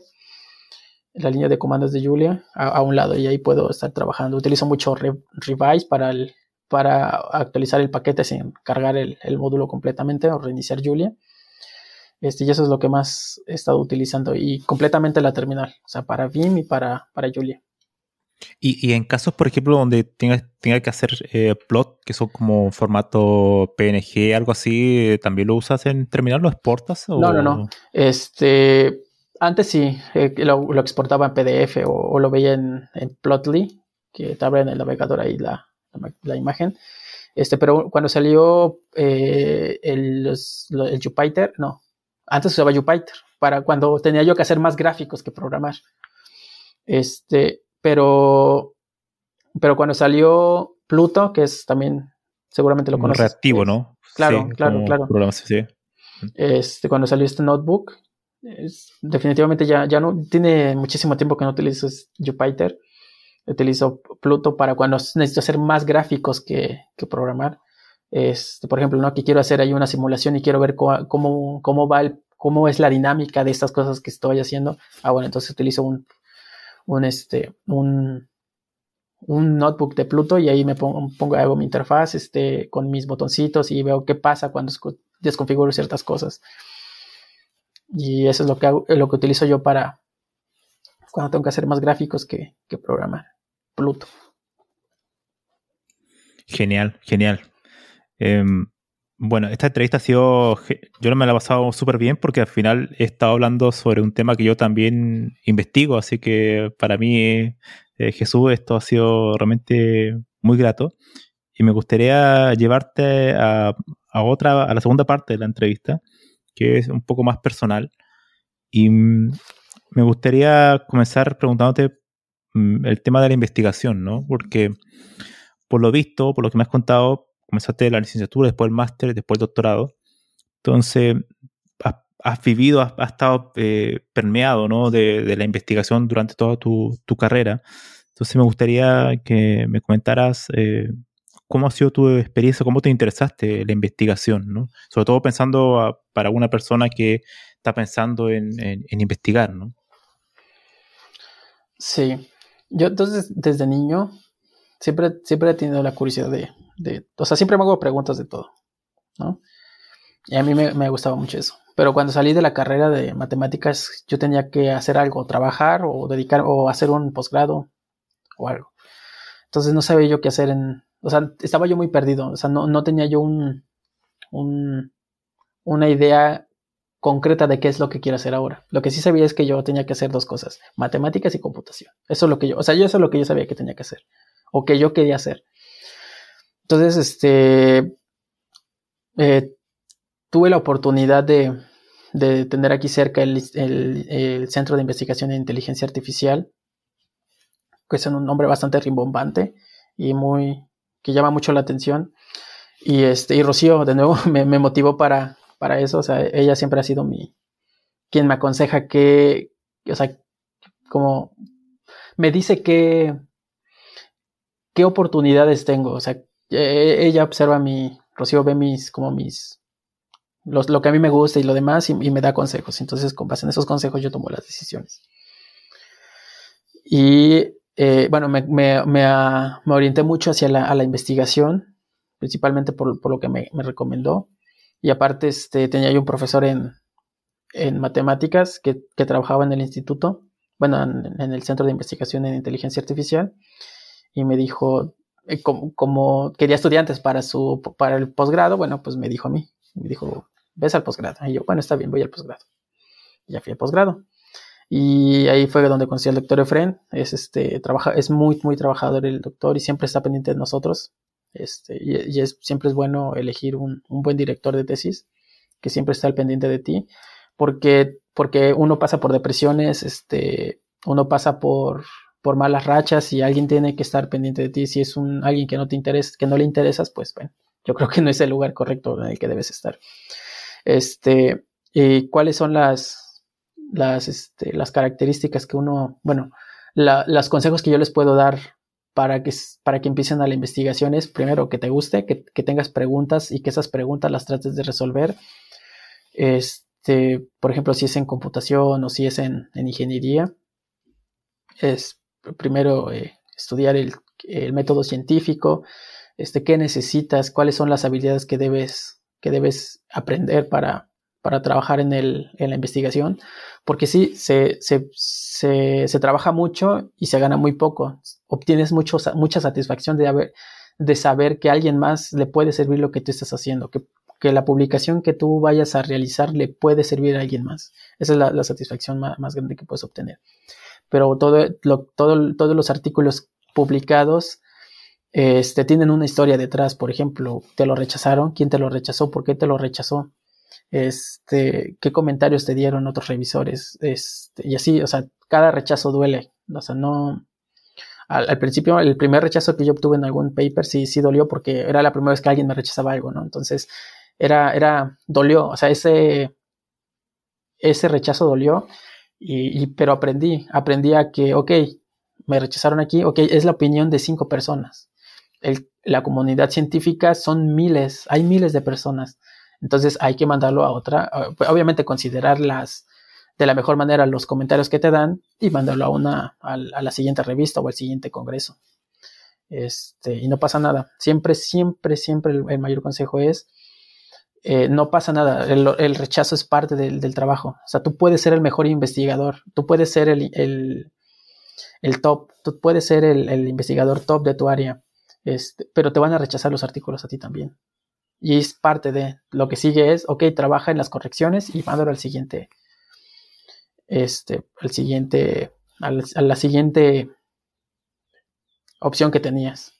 la línea de comandos de Julia, a, un lado y ahí puedo estar trabajando. Utilizo mucho Revise para, el, para actualizar el paquete sin cargar el, módulo completamente o reiniciar Julia. Este, y eso es lo que más he estado utilizando y completamente la terminal, o sea, para Vim y para, para Julia. Y, en casos, por ejemplo, donde tenga, tenga que hacer eh, plot, que son como formato PNG, algo así, ¿también lo usas en terminal? ¿Lo exportas? No, no, no. Este, antes sí, eh, lo, exportaba en PDF o, lo veía en, Plotly, que te abre en el navegador ahí la, la, imagen. Este, pero cuando salió eh, el, el Jupyter, no, antes usaba Jupyter, para cuando tenía yo que hacer más gráficos que programar. Este, pero, pero cuando salió Pluto, que es también, seguramente lo conoces. Reactivo, ¿no? Claro, claro, claro. Este, cuando salió este notebook, definitivamente ya, ya no, tiene muchísimo tiempo que no utilizo Jupyter. Utilizo Pluto para cuando necesito hacer más gráficos que, programar. Este, por ejemplo, ¿no? que quiero hacer ahí una simulación y quiero ver cómo, cómo, va el, cómo es la dinámica de estas cosas que estoy haciendo. Ah, bueno, entonces utilizo un un, este, un, un notebook de Pluto y ahí me pongo, pongo hago mi interfaz este, con mis botoncitos y veo qué pasa cuando desconfiguro ciertas cosas. Y eso es lo que, hago, lo que utilizo yo para cuando tengo que hacer más gráficos que, que programar. Pluto. Genial, genial. Em, bueno, esta entrevista ha sido, yo me la he pasado súper bien porque al final he estado hablando sobre un tema que yo también investigo, así que para mí, eh, Jesús, esto ha sido realmente muy grato. Y me gustaría llevarte a, otra, a la segunda parte de la entrevista, que es un poco más personal. Y mm, me gustaría comenzar preguntándote mm, el tema de la investigación, ¿no? Porque por lo visto, por lo que me has contado, comenzaste la licenciatura, después el máster, después el doctorado. Entonces, has, vivido, has, estado eh, permeado ¿no? de, la investigación durante toda tu, carrera. Entonces, me gustaría que me comentaras eh, cómo ha sido tu experiencia, cómo te interesaste la investigación, ¿no? sobre todo pensando para una persona que está pensando en, investigar. ¿no? Sí, yo entonces desde niño siempre, siempre he tenido la curiosidad de, o sea, siempre me hago preguntas de todo, ¿no? Y a mí me, gustaba mucho eso. Pero cuando salí de la carrera de matemáticas, yo tenía que hacer algo, trabajar o dedicar o hacer un posgrado o algo. Entonces no sabía yo qué hacer en, o sea, estaba yo muy perdido, o sea, no, tenía yo un, un, una idea concreta de qué es lo que quiero hacer ahora. Lo que sí sabía es que yo tenía que hacer dos cosas, matemáticas y computación. Eso es lo que yo, o sea, yo eso es lo que yo sabía que tenía que hacer o que yo quería hacer. Entonces, este, eh, tuve la oportunidad de, de tener aquí cerca el, Centro de Investigación en Inteligencia Artificial, que es un nombre bastante rimbombante y muy que llama mucho la atención. Y este, y Rocío, de nuevo, me, motivó para, para eso. O sea, ella siempre ha sido mi quien me aconseja que, o sea, como me dice que qué oportunidades tengo. O sea, ella observa mi, Rocío ve mis, como mis, lo que a mí me gusta y lo demás y, me da consejos. Entonces, con base en esos consejos, yo tomo las decisiones. Y eh, bueno, me, me, me, orienté mucho hacia la, la investigación, principalmente por, por lo que me, recomendó. Y aparte, este, tenía yo un profesor en, en matemáticas que, que, trabajaba en el instituto, bueno, en, en, el Centro de Investigación en Inteligencia Artificial, y me dijo, eh, como, quería estudiantes para, su, para el posgrado, bueno, pues me dijo a mí, me dijo, ves al posgrado. Y yo, bueno, está bien, voy al posgrado. ya fui al posgrado. Y ahí fue donde conocí al doctor Efren. Es, este, trabaja, es muy, muy trabajador el doctor y siempre está pendiente de nosotros. Este, y, es, siempre es bueno elegir un, un, buen director de tesis que siempre está al pendiente de ti. Porque, porque uno pasa por depresiones, este, uno pasa por por malas rachas y alguien tiene que estar pendiente de ti. Si es un alguien que no te interesa, que no le interesas, pues bueno, yo creo que no es el lugar correcto en el que debes estar. Este, y cuáles son las, las, este, las características que uno, bueno, los consejos que yo les puedo dar para que, para que empiecen a la investigación es, primero, que te guste, que, que tengas preguntas y que esas preguntas las trates de resolver. Este, por ejemplo, si es en computación o si es en ingeniería, es primero eh, estudiar el, método científico, este, qué necesitas, cuáles son las habilidades que debes, que debes aprender para, para trabajar en, el, en la investigación, porque sí, se, se, se, trabaja mucho y se gana muy poco. Obtienes mucho, mucha satisfacción de, de saber que a alguien más le puede servir lo que tú estás haciendo, que, que la publicación que tú vayas a realizar le puede servir a alguien más. Esa es la, satisfacción más, más, grande que puedes obtener pero todo, todo, todos los artículos publicados este, tienen una historia detrás. Por ejemplo, te lo rechazaron, quién te lo rechazó, por qué te lo rechazó, este, qué comentarios te dieron otros revisores, este, y así, o sea, cada rechazo duele. O sea, no. Al, principio, el primer rechazo que yo obtuve en algún paper sí, sí dolió porque era la primera vez que alguien me rechazaba algo, ¿no? Entonces, era, era, dolió, o sea, ese, ese rechazo dolió y, pero aprendí, aprendí a que, ok, me rechazaron aquí, ok, es la opinión de cinco personas. la comunidad científica son miles, hay miles de personas. Entonces hay que mandarlo a otra, obviamente considerar de la mejor manera los comentarios que te dan y mandarlo a una, a, la siguiente revista o al siguiente congreso. Este, y no pasa nada. Siempre, siempre, siempre el mayor consejo es eh, no pasa nada, el, rechazo es parte del, trabajo. O sea, tú puedes ser el mejor investigador, tú puedes ser el, top, tú puedes ser el, investigador top de tu área, este, pero te van a rechazar los artículos a ti también. Y es parte de lo que sigue es, ok, trabaja en las correcciones y mándalo al siguiente, este, al siguiente, a la siguiente opción que tenías.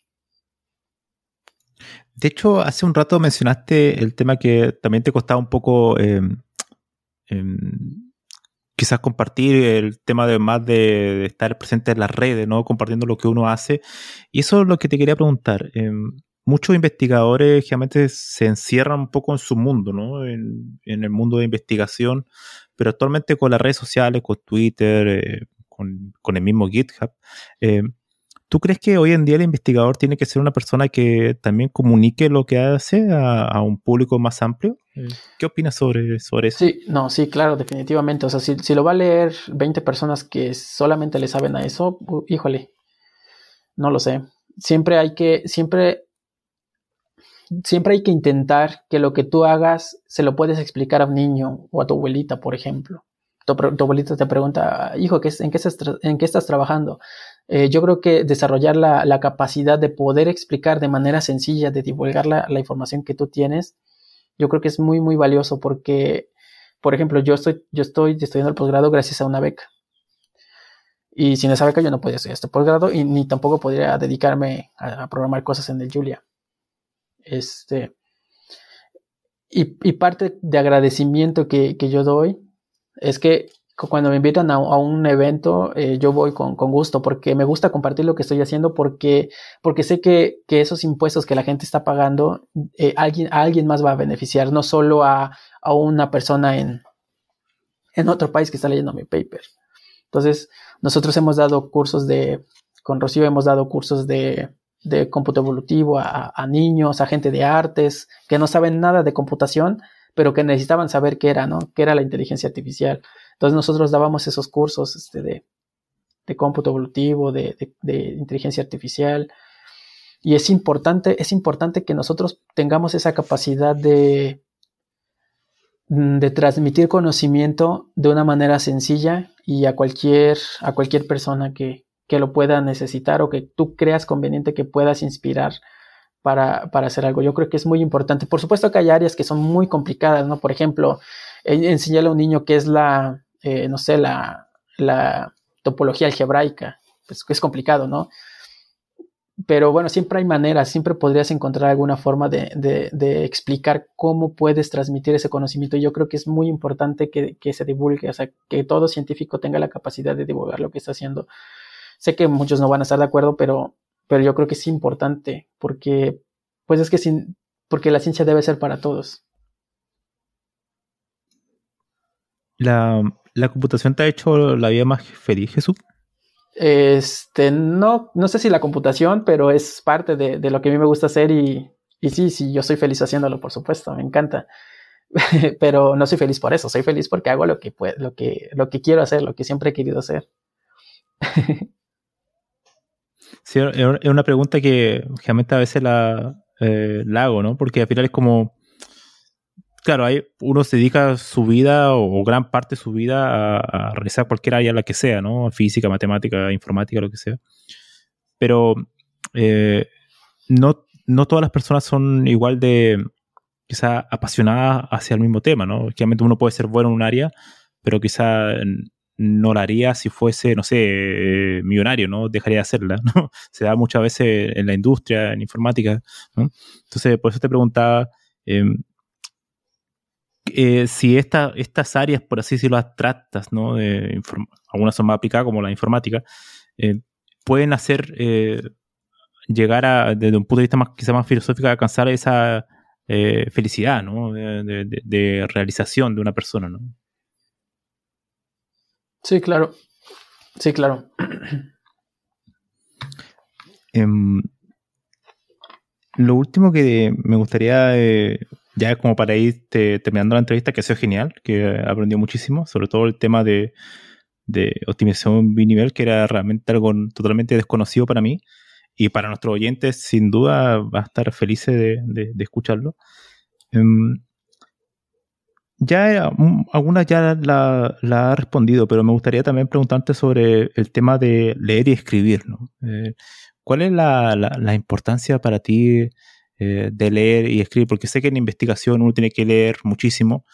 De hecho, hace un rato mencionaste el tema que también te costaba un poco em, em, quizás compartir el tema de más de, estar presente en las redes, ¿no? Compartiendo lo que uno hace. Y eso es lo que te quería preguntar. Em, muchos investigadores generalmente se encierran un poco en su mundo, ¿no? En, el mundo de investigación, pero actualmente con las redes sociales, con Twitter, eh, con, con, el mismo GitHub, ¿Tú crees que hoy en día el investigador tiene que ser una persona que también comunique lo que hace a, un público más amplio? ¿Qué opinas sobre, sobre eso? Sí, no, sí, claro, definitivamente. O sea, si, si lo va a leer 20 personas que solamente le saben a eso, híjole, no lo sé. Siempre hay que, siempre, siempre hay que intentar que lo que tú hagas se lo puedes explicar a un niño o a tu abuelita, por ejemplo. Tu, abuelita te pregunta, hijo, ¿en qué, ¿en qué estás trabajando? Eh, yo creo que desarrollar la, capacidad de poder explicar de manera sencilla, de divulgar la, información que tú tienes, yo creo que es muy, muy valioso porque, por ejemplo, yo estoy, yo estoy estudiando el posgrado gracias a una beca. Y sin esa beca yo no podía estudiar este posgrado y ni tampoco podría dedicarme a, programar cosas en el Julia. Este, y, parte de agradecimiento que, yo doy es que cuando me invitan a, un evento, eh, yo voy con, gusto porque me gusta compartir lo que estoy haciendo porque, porque sé que, esos impuestos que la gente está pagando, eh, alguien, a alguien más va a beneficiar, no solo a, una persona en, otro país que está leyendo mi paper. Entonces, nosotros hemos dado cursos de, con Rocío hemos dado cursos de, de cómputo evolutivo a, niños, a gente de artes, que no saben nada de computación, pero que necesitaban saber qué era, ¿no? ¿Qué era la inteligencia artificial? Entonces nosotros dábamos esos cursos este, de, de cómputo evolutivo, de, de, inteligencia artificial. Y es importante, es importante que nosotros tengamos esa capacidad de, de transmitir conocimiento de una manera sencilla y a cualquier, a cualquier persona que, que lo pueda necesitar o que tú creas conveniente que puedas inspirar para, hacer algo. Yo creo que es muy importante. Por supuesto que hay áreas que son muy complicadas, ¿no? Por ejemplo, enseñarle a un niño qué es la, eh, no sé, la, la topología algebraica. Pues es complicado, ¿no? Pero bueno, siempre hay maneras, siempre podrías encontrar alguna forma de, explicar cómo puedes transmitir ese conocimiento. Yo creo que es muy importante que, que, se divulgue, o sea, que todo científico tenga la capacidad de divulgar lo que está haciendo. Sé que muchos no van a estar de acuerdo, pero, pero yo creo que es importante porque, pues es que sin, porque la ciencia debe ser para todos. ¿La, computación te ha hecho la vida más feliz, Jesús? Este, no, no sé si la computación, pero es parte de, lo que a mí me gusta hacer y, y sí, sí, yo soy feliz haciéndolo, por supuesto, me encanta. pero no soy feliz por eso, soy feliz porque hago lo que, lo que, lo que quiero hacer, lo que siempre he querido hacer. Sí, es una pregunta que realmente a veces eh, la, hago, ¿no? Porque al final es como, claro, hay, uno se dedica su vida o, gran parte de su vida a, realizar cualquier área, la que sea, ¿no? Física, matemática, informática, lo que sea. Pero eh, no, no todas las personas son igual de, quizá, apasionadas hacia el mismo tema, ¿no? Obviamente uno puede ser bueno en un área, pero quizá no la haría si fuese, no sé, millonario, ¿no? Dejaría de hacerla, ¿no? Se da muchas veces en la industria, en informática. Entonces, por eso te preguntaba em, eh, si estas áreas, por así decirlo, abstractas, ¿no? De algunas son más aplicadas como la informática, eh, pueden hacer eh, llegar a, desde un punto de vista más, quizá más filosófico, a alcanzar esa felicidad, ¿no? De, de realización de una persona, ¿no? Sí, claro. Sí, claro. Em, lo último que me gustaría, ya como para ir terminando la entrevista, que ha sido genial, que aprendió muchísimo, sobre todo el tema de, optimización binivel, que era realmente algo totalmente desconocido para mí y para nuestros oyentes, sin duda, va a estar felices de, escucharlo. Em, ya mm, algunas ya la, ha respondido, pero me gustaría también preguntarte sobre el tema de leer y escribir. ¿no? Eh, ¿Cuál es la, la, importancia para ti eh, de leer y escribir? Porque sé que en investigación uno tiene que leer muchísimo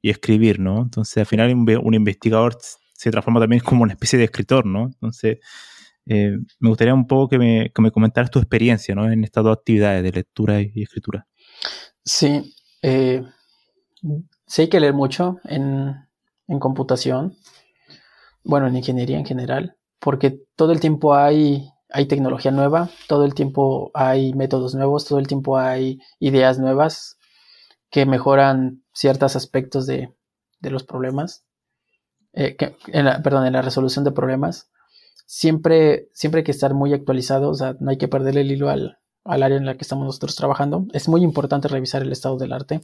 y escribir, ¿no? Entonces al final un, investigador se transforma también como una especie de escritor, ¿no? Entonces eh, me gustaría un poco que me, que me comentaras tu experiencia ¿no? en estas dos actividades de lectura y, escritura. Sí, sí hay que leer mucho en, computación, bueno, en ingeniería en general, porque todo el tiempo hay, hay tecnología nueva, todo el tiempo hay métodos nuevos, todo el tiempo hay ideas nuevas que mejoran ciertos aspectos de, los problemas, eh, en la, perdón, en la resolución de problemas. Siempre, siempre hay que estar muy actualizados, o sea, no hay que perder el hilo al, al área en la que estamos nosotros trabajando. Es muy importante revisar el estado del arte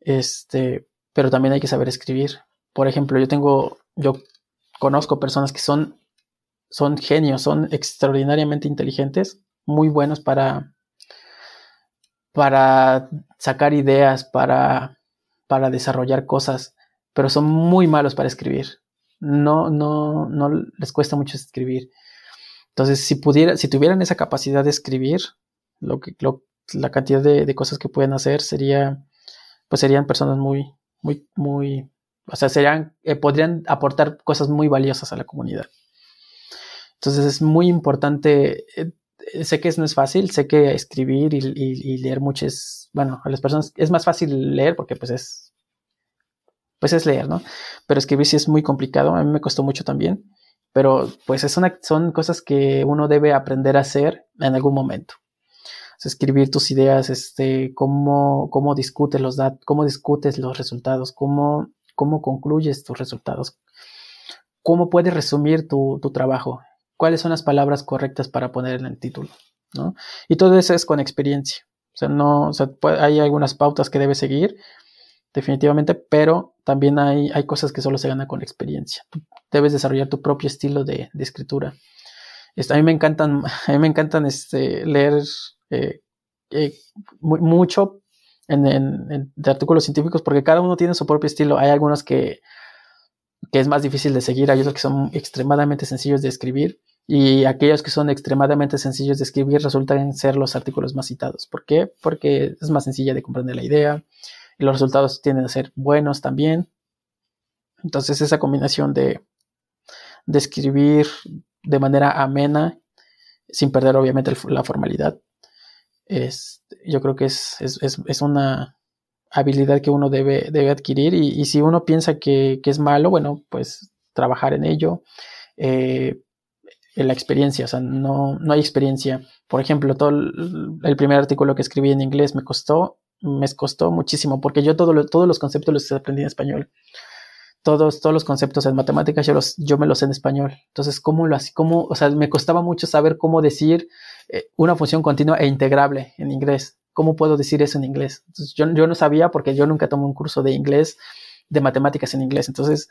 este, pero también hay que saber escribir. Por ejemplo, yo tengo, yo conozco personas que son, son genios, son extraordinariamente inteligentes, muy buenos para, para sacar ideas, para, para desarrollar cosas, pero son muy malos para escribir. No, no, no les cuesta mucho escribir. Entonces, si pudiera, si tuvieran esa capacidad de escribir, lo que, la cantidad de, cosas que pueden hacer sería pues serían personas muy, muy, muy, o sea, serían, eh, podrían aportar cosas muy valiosas a la comunidad. Entonces es muy importante, eh, eh, sé que no es fácil, sé que escribir y, leer muchas, bueno, a las personas es más fácil leer porque pues es, pues es leer, ¿no? Pero escribir sí es muy complicado, a mí me costó mucho también, pero pues es una, son cosas que uno debe aprender a hacer en algún momento. escribir tus ideas, este, cómo, cómo discutes los datos, cómo discutes los resultados, cómo, cómo concluyes tus resultados, cómo puedes resumir tu, tu trabajo cuáles son las palabras correctas para poner en el título, ¿no? Y todo eso es con experiencia. O sea, no, o sea, hay algunas pautas que debes seguir, definitivamente, pero también hay, hay cosas que solo se ganan con experiencia. debes desarrollar tu propio estilo de, escritura. a mí me encantan, a mí me encantan este, leer eh, eh, mucho en, de artículos científicos porque cada uno tiene su propio estilo. Hay algunos que, que es más difícil de seguir, hay otros que son extremadamente sencillos de escribir y aquellos que son extremadamente sencillos de escribir resultan ser los artículos más citados. ¿Por qué? Porque es más sencilla de comprender la idea y los resultados tienden a ser buenos también. Entonces esa combinación de, de escribir de manera amena, sin perder obviamente la formalidad, es, yo creo que es, es, una habilidad que uno debe, debe adquirir y, si uno piensa que, que, es malo, bueno, pues trabajar en ello. Eh, la experiencia, o sea, no, no hay experiencia. Por ejemplo, todo el, primer artículo que escribí en inglés me costó, me costó muchísimo, porque yo todo todos los conceptos los aprendí en español. Todos, todos los conceptos en matemáticas yo, los, yo me los sé en español. Entonces, ¿cómo lo así? ¿Cómo? O sea, me costaba mucho saber cómo decir eh, una función continua e integrable en inglés. ¿Cómo puedo decir eso en inglés? Yo, yo no sabía porque yo nunca tomé un curso de inglés, de matemáticas en inglés. Entonces,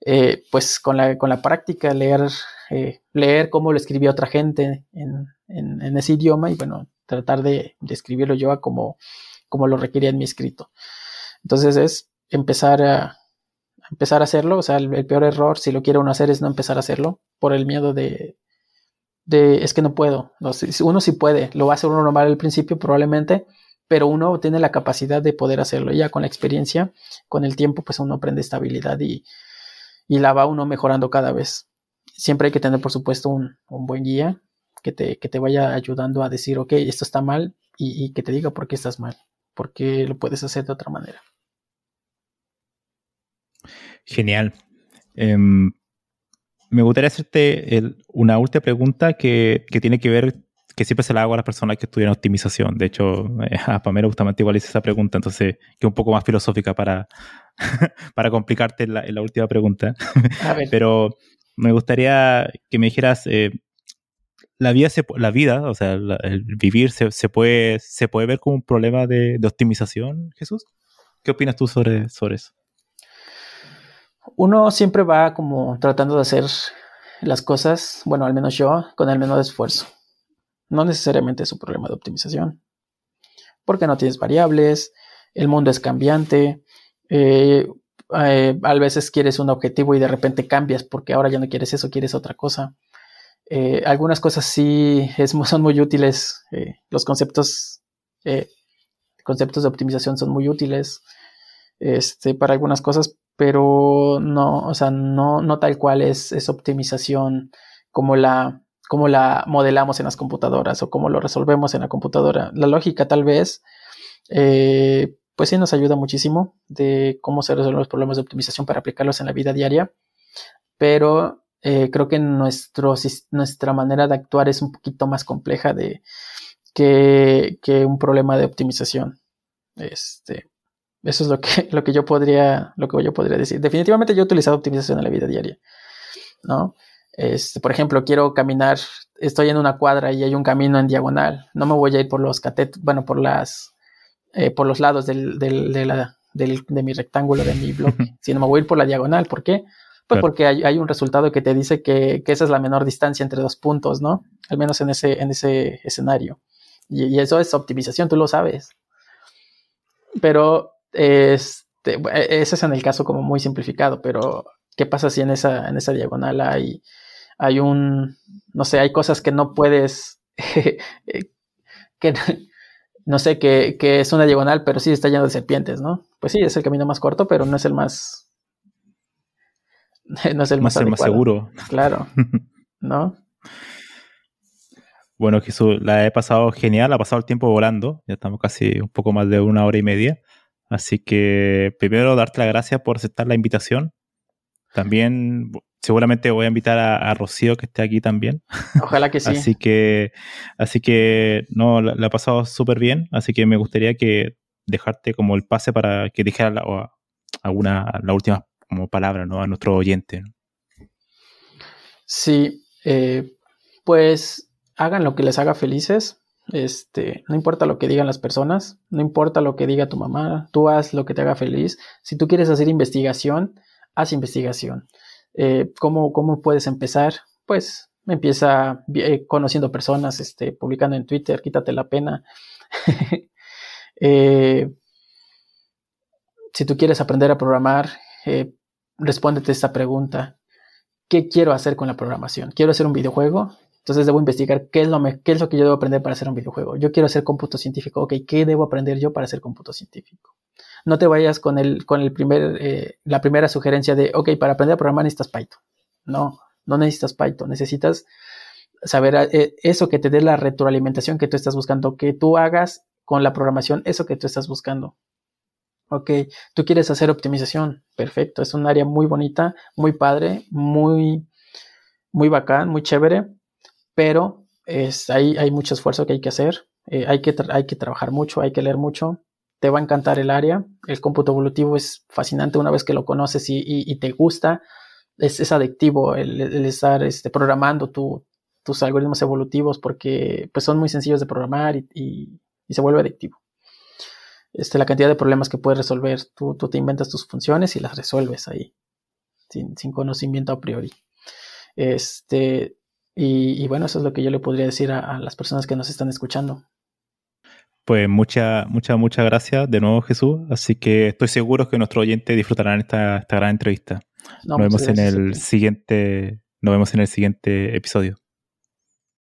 eh, pues con la, con la práctica, leer, eh, leer cómo lo escribía otra gente en, en, ese idioma y bueno, tratar de, escribirlo yo como, como lo requería en mi escrito. Entonces es empezar a, empezar a hacerlo, o sea, el, peor error, si lo quiere uno hacer, es no empezar a hacerlo por el miedo de, de es que no puedo. uno sí puede, lo va a hacer uno normal al principio probablemente, pero uno tiene la capacidad de poder hacerlo. Ya con la experiencia, con el tiempo, pues uno aprende estabilidad y, y la va uno mejorando cada vez. Siempre hay que tener, por supuesto, un, buen guía que te, que te, vaya ayudando a decir, ok, esto está mal y, que te diga por qué estás mal, por qué lo puedes hacer de otra manera. Genial. Em, me gustaría hacerte una última pregunta que, que, tiene que ver, que siempre se la hago a las personas que estudian optimización. De hecho, a Pamela justamente igual hice esa pregunta, entonces, que es un poco más filosófica para, para complicarte la, la última pregunta. Pero me gustaría que me dijeras, eh, la vida, la vida, o sea, el vivir se, se, puede, se puede ver como un problema de, de, optimización, Jesús. ¿Qué opinas tú sobre, sobre eso? Uno siempre va como tratando de hacer las cosas, bueno, al menos yo, con el menor esfuerzo. No necesariamente es un problema de optimización, porque no tienes variables, el mundo es cambiante, eh, eh, a veces quieres un objetivo y de repente cambias porque ahora ya no quieres eso, quieres otra cosa. Eh, algunas cosas sí son muy útiles, los conceptos, conceptos de optimización son muy útiles este, para algunas cosas, pero no, o sea, no, no tal cual es, es optimización como la, como la modelamos en las computadoras o como lo resolvemos en la computadora. La lógica tal vez, eh, pues sí nos ayuda muchísimo de cómo se resuelven los problemas de optimización para aplicarlos en la vida diaria, pero eh, creo que nuestro, nuestra manera de actuar es un poquito más compleja de, que, un problema de optimización. Este, eso es lo que, lo que yo podría, lo que yo podría decir. Definitivamente yo he utilizado optimización en la vida diaria, ¿no? Este, por ejemplo, quiero caminar, estoy en una cuadra y hay un camino en diagonal. No me voy a ir por los catetos, bueno, por las eh, por los lados del, del, de, la, del, de, mi rectángulo, de mi bloque, sino me voy a ir por la diagonal. ¿Por qué? Pues porque hay, hay, un resultado que te dice que, que, esa es la menor distancia entre dos puntos, ¿no? Al menos en ese, en ese escenario. Y, y eso es optimización, tú lo sabes. Pero este, ese es en el caso como muy simplificado, pero ¿qué pasa si en esa, en esa diagonal hay, hay un, no sé, hay cosas que no puedes, eh, que, no sé, que, es una diagonal, pero sí está lleno de serpientes, ¿no? Pues sí, es el camino más corto, pero no es el más. No es el más, más seguro. Claro. ¿No? Bueno, Jesús, la he pasado genial, ha pasado el tiempo volando, ya estamos casi un poco más de una hora y media. Así que primero darte las gracias por aceptar la invitación. También seguramente voy a invitar a, Rocío que esté aquí también. Ojalá que sí. así que, así que no, la, ha pasado súper bien. Así que me gustaría que dejarte como el pase para que dijera la, alguna la última como palabra ¿no? a nuestro oyente. Sí, eh, pues hagan lo que les haga felices. Este, no importa lo que digan las personas, no importa lo que diga tu mamá, tú haz lo que te haga feliz. Si tú quieres hacer investigación, haz investigación. Eh, ¿cómo, ¿cómo, puedes empezar? Pues empieza eh, conociendo personas, este, publicando en Twitter, quítate la pena. Eh, si tú quieres aprender a programar, respóndete esta pregunta. ¿Qué quiero hacer con la programación? ¿Quiero hacer un videojuego? Entonces debo investigar qué es, lo qué es lo que yo debo aprender para hacer un videojuego. Yo quiero hacer cómputo científico. Ok, ¿qué debo aprender yo para hacer cómputo científico? no te vayas con el, con el primer, eh, la primera sugerencia de, ok, para aprender a programar necesitas Python. No, no necesitas Python, necesitas saber eh, eso que te dé la retroalimentación que tú estás buscando, que tú hagas con la programación eso que tú estás buscando. Ok, tú quieres hacer optimización, perfecto, es un área muy bonita, muy padre, muy, muy bacán, muy chévere, pero es, hay, hay mucho esfuerzo que hay que hacer, eh, hay, que hay que trabajar mucho, hay que leer mucho, te va a encantar el área. El cómputo evolutivo es fascinante una vez que lo conoces y, te gusta. Es, adictivo el, estar este, programando tus algoritmos evolutivos porque pues, son muy sencillos de programar y, se vuelve adictivo. Este, la cantidad de problemas que puedes resolver, tú, te inventas tus funciones y las resuelves ahí, sin, conocimiento a priori. Este, y, bueno, eso es lo que yo le podría decir a las personas que nos están escuchando. Pues muchas, muchas, muchas gracias de nuevo, Jesús. Así que estoy seguro que nuestros oyentes disfrutarán esta, esta gran entrevista. nos vemos en el siguiente, nos vemos en el siguiente episodio.